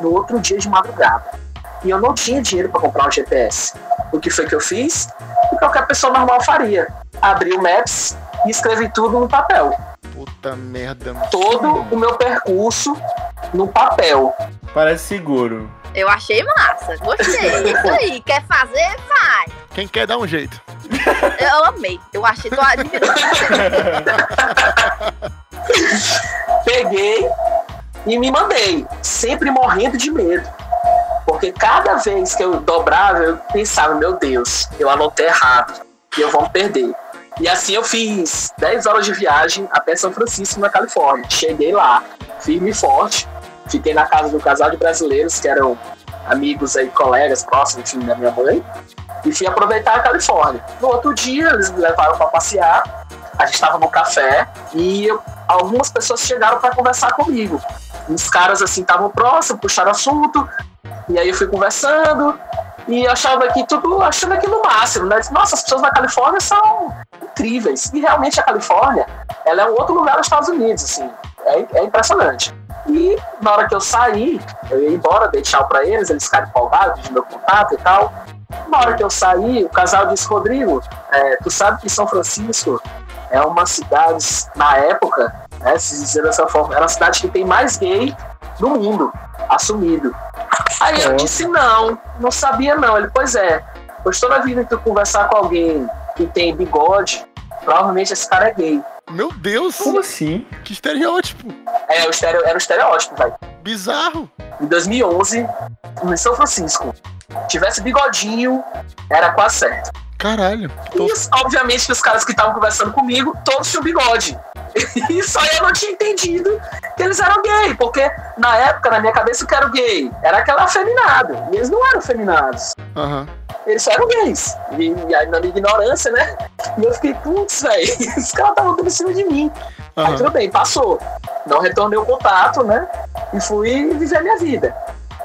no outro dia de madrugada. E eu não tinha dinheiro para comprar um GPS. O que foi que eu fiz? O que qualquer pessoa normal faria. Abri o Maps e escrevi tudo no papel. Puta merda. Todo o meu percurso no papel. Parece seguro. Eu achei massa, gostei. Isso aí, quer fazer, faz. Quem quer dar um jeito? Eu amei, eu achei, tô admirando. Peguei e me mandei, sempre morrendo de medo. Porque cada vez que eu dobrava, eu pensava, meu Deus, eu anotei errado, e eu vou perder. E assim eu fiz 10 horas de viagem até São Francisco, na Califórnia. Cheguei lá, firme e forte. Fiquei na casa do casal de brasileiros que eram amigos aí, colegas próximos, enfim, da minha mãe. E fui aproveitar a Califórnia. No outro dia, eles me levaram para passear. A gente estava no café e eu- algumas pessoas chegaram para conversar comigo. Os caras assim estavam próximos, puxaram assunto. E aí eu fui conversando e achava que tudo, achando aquilo máximo, né? Nossa, as pessoas na Califórnia são incríveis. E realmente a Califórnia, ela é um outro lugar dos Estados Unidos, assim. É, é impressionante. E na hora que eu saí, eu ia embora, dei tchau pra eles, eles ficaram empolgados de meu contato e tal. Na hora que eu saí, o casal disse, Rodrigo, é, tu sabe que São Francisco é uma cidade, na época, né, se dizer dessa forma, era a cidade que tem mais gay no mundo, assumido. Aí eu É. disse, não, não sabia não. Ele, pois é, pois toda vida que tu conversar com alguém que tem bigode, provavelmente esse cara é gay. Meu Deus, Como assim? que estereótipo. É, o era o estereótipo, velho. Bizarro. Em 2011, em São Francisco, tivesse bigodinho, era quase certo. Caralho. E, obviamente, que os caras que estavam conversando comigo, todos tinham bigode. E só eu não tinha entendido que eles eram gay, porque na época, na minha cabeça, o que era gay? Era aquela afeminado. E eles não eram afeminados. Aham. Eles só eram gays. E, e aí, na minha ignorância, né? E eu fiquei, putz, velho, os caras estavam tudo em cima de mim. Aí Aham. tudo bem, passou. Não retornei o contato, né? E fui viver a minha vida.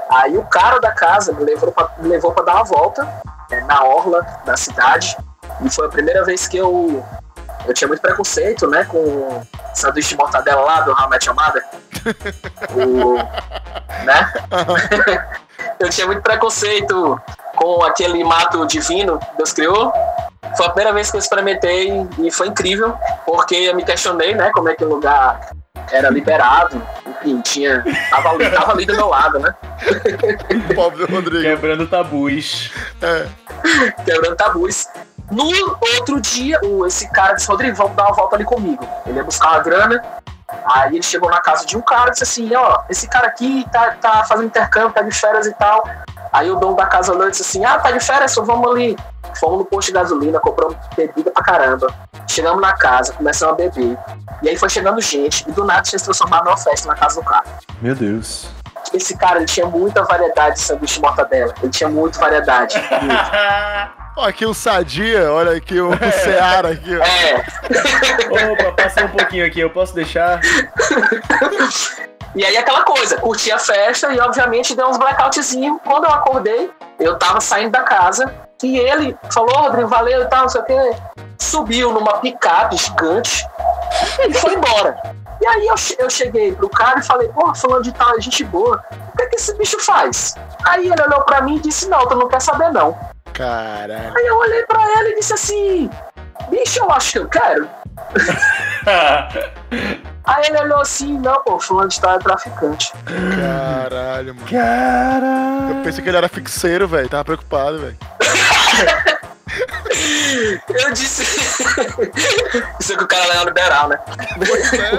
Aí o cara da casa me levou pra, me levou pra dar uma volta na orla da cidade. E foi a primeira vez que eu. Eu tinha muito preconceito, né? Com o sanduíche de mortadela lá do How I Met Your Mother. O, né? eu tinha muito preconceito com aquele mato divino que Deus criou. Foi a primeira vez que eu experimentei e foi incrível, porque eu me questionei, né, como é que um lugar era liberado, enfim, tinha. Tava ali, tava ali do meu lado, né? Pobre do Rodrigo. Quebrando tabus. É. Quebrando tabus. No outro dia, o, esse cara disse, Rodrigo, vamos dar uma volta ali comigo. Ele ia buscar uma grana. Aí ele chegou na casa de um cara e disse assim, ó, esse cara aqui tá, tá fazendo intercâmbio, tá de férias e tal. Aí o dono da casa olhou e disse assim, ah, tá de férias, só vamos ali. Fomos no posto de gasolina, compramos bebida pra caramba. Chegamos na casa, começamos a beber. E aí foi chegando gente, e do nada tinha se transformado numa festa na casa do cara. Meu Deus. Esse cara, ele tinha muita variedade de sanduíche de mortadela. Ele tinha muita variedade. muito. Aqui o Sadia, olha aqui o Seara aqui, ó. É, Opa, passou um pouquinho aqui, eu posso deixar? E aí aquela coisa, curti a festa e obviamente deu uns blackoutzinhos. Quando eu acordei, eu tava saindo da casa e ele falou, Rodrigo, valeu e tal, não sei o quê. Subiu numa picape gigante e foi embora. E aí eu, eu cheguei pro cara e falei, pô, falando de tal, é gente boa, o que, é que esse bicho faz? Aí ele olhou pra mim e disse, não, tu não quer saber não. Caralho. Aí eu olhei pra ele e disse assim, bicho, eu acho que eu quero. Aí ele olhou assim, não, pô, fulano de tal é traficante. Caralho, mano. Cara. Eu pensei que ele era fixeiro, velho. Tava preocupado, velho. Eu disse. Isso é que o cara é liberal, né? Pois é,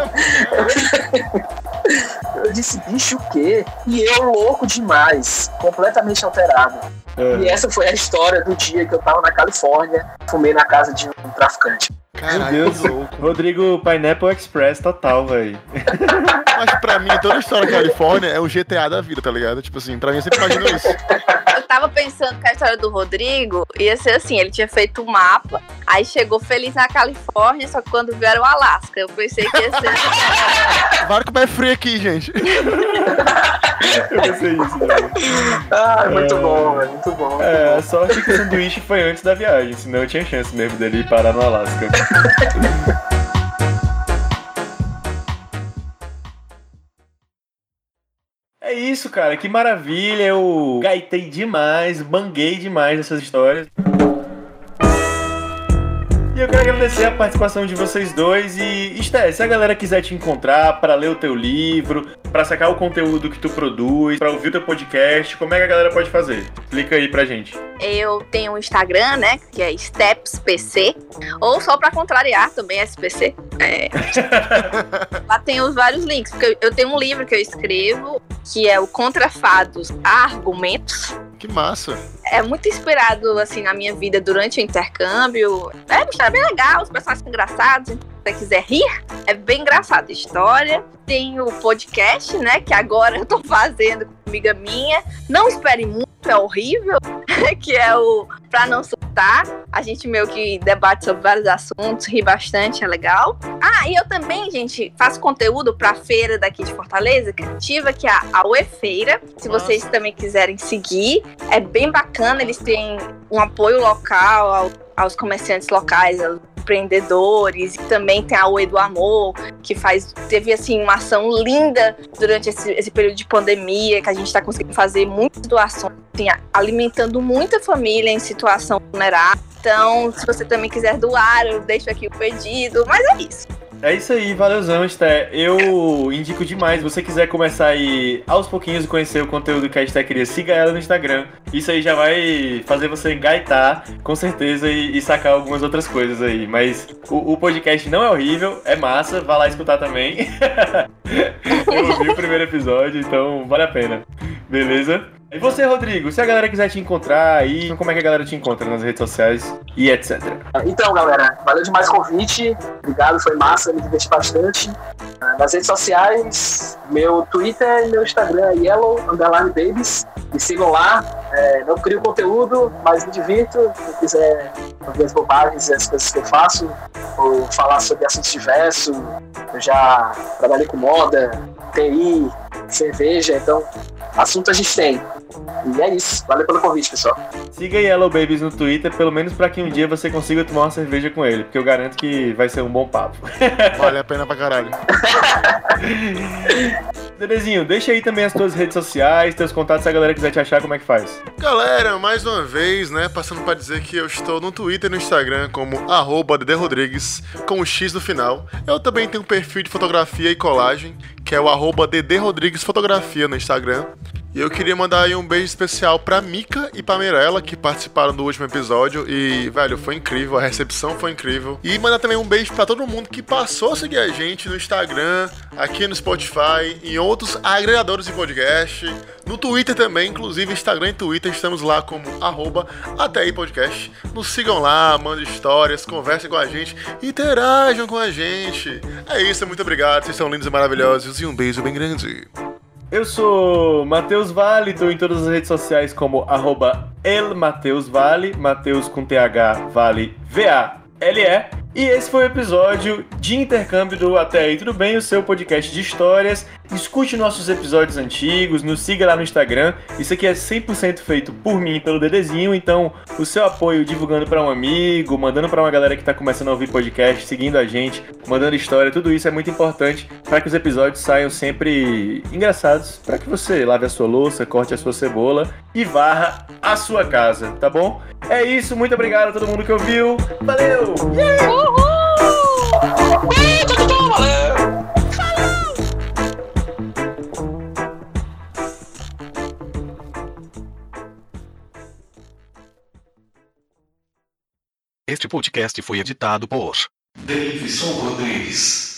Eu disse, bicho, o quê? E eu louco demais, completamente alterado. E essa foi a história do dia que eu tava na Califórnia, fumei na casa de um traficante. Meu Caralho, Deus. que louco. Rodrigo Pineapple Express total, velho. Mas pra mim, toda a história da Califórnia é o GTA da vida, tá ligado? Tipo assim, pra mim eu sempre imagino isso. Eu tava pensando que a história do Rodrigo ia ser assim, ele tinha feito um mapa, aí chegou feliz na Califórnia, só que quando viu era o Alasca. Eu pensei que ia ser. Vai como é frio aqui, gente. Eu pensei isso, velho. Ah, muito bom, velho, muito bom. É, a sorte que o sanduíche foi antes da viagem, senão eu tinha chance mesmo dele ir parar no Alasca. É isso, cara, que maravilha. Eu gaitei demais, banguei demais essas histórias. E eu quero agradecer a participação de vocês dois e, Esté, se a galera quiser te encontrar para ler o teu livro, para sacar o conteúdo que tu produz, para ouvir o teu podcast, como é que a galera pode fazer? Explica aí pra gente. Eu tenho um Instagram, né? Que é StepsPC. Ou só pra contrariar também SPC. É. Lá tem os vários links. Porque eu tenho um livro que eu escrevo, que é o Contrafados a Argumentos. Que massa. É muito inspirado, assim, na minha vida durante o intercâmbio. É uma história bem legal, os personagens são engraçados. Você quiser rir, é bem engraçada a história. Tem o podcast, né? Que agora eu tô fazendo com uma amiga minha. Não espere muito, é horrível. que é o Pra Não Surtar. A gente meio que debate sobre vários assuntos, ri bastante, é legal. Ah, e eu também, gente, faço conteúdo pra feira daqui de Fortaleza, criativa, que é a UE Feira. Se Nossa. vocês também quiserem seguir, é bem bacana. Eles têm um apoio local ao- aos comerciantes locais, aos empreendedores, e também tem a UE do Amor, que faz teve assim uma ação linda durante esse, esse período de pandemia, que a gente está conseguindo fazer muitas doações, assim, alimentando muita família em situação vulnerável. Então, se você também quiser doar, eu deixo aqui o pedido. Mas é isso. É isso aí, valeuzão, Esté. Eu indico demais. Se você quiser começar aí aos pouquinhos a conhecer o conteúdo que a Esté queria, siga ela no Instagram. Isso aí já vai fazer você gaitar, com certeza, e, e sacar algumas outras coisas aí. Mas o, o podcast não é horrível, é massa, vá lá escutar também. Eu ouvi o primeiro episódio, então vale a pena. Beleza? E você, Rodrigo, se a galera quiser te encontrar aí, como é que a galera te encontra nas redes sociais e etc. Então, galera, valeu demais o convite. Obrigado, foi massa, me diverti bastante. Ah, Nas redes sociais, meu Twitter e meu Instagram é Yellow Underline Babies. Me sigam lá. É, não crio conteúdo, mas me divirto. Se quiser ouvir as bobagens e as coisas que eu faço, ou falar sobre assuntos diversos, eu já trabalhei com moda, TI, cerveja, então assunto a gente tem. E é isso. Valeu pelo convite, pessoal. Siga Yellow Babies no Twitter, pelo menos pra que um dia você consiga tomar uma cerveja com ele, porque eu garanto que vai ser um bom papo. Vale a pena pra caralho. Dedezinho, deixa aí também as tuas redes sociais, teus contatos, se a galera quiser te achar, como é que faz? Galera, mais uma vez, né, passando para dizer que eu estou no Twitter e no Instagram como arroba Rodrigues, com o X no final. Eu também tenho um perfil de fotografia e colagem, que é o arroba Fotografia no Instagram. E eu queria mandar aí um beijo especial pra Mika e pra Mirella, que participaram do último episódio. E, velho, foi incrível, a recepção foi incrível. E mandar também um beijo pra todo mundo que passou a seguir a gente no Instagram, aqui no Spotify, em outros agregadores de podcast. No Twitter também, inclusive Instagram e Twitter, estamos lá como arroba até aí podcast. Nos sigam lá, mandem histórias, conversem com a gente, interajam com a gente. É isso, muito obrigado, vocês são lindos e maravilhosos e um beijo bem grande. Eu sou Matheus Vale, estou em todas as redes sociais como arroba elmateusvale, Mateus com TH Vale V-A-L-E. E esse foi o episódio de intercâmbio do Até Aí Tudo Bem, o seu podcast de histórias. Escute nossos episódios antigos, nos siga lá no Instagram. Isso aqui é 100% feito por mim pelo Dedezinho, então o seu apoio divulgando para um amigo, mandando para uma galera que está começando a ouvir podcast, seguindo a gente, mandando história, tudo isso é muito importante para que os episódios saiam sempre engraçados, para que você lave a sua louça, corte a sua cebola e varra a sua casa, tá bom? É isso, muito obrigado a todo mundo que ouviu. Valeu! Yeah! Este podcast foi editado por Davidson Rodrigues.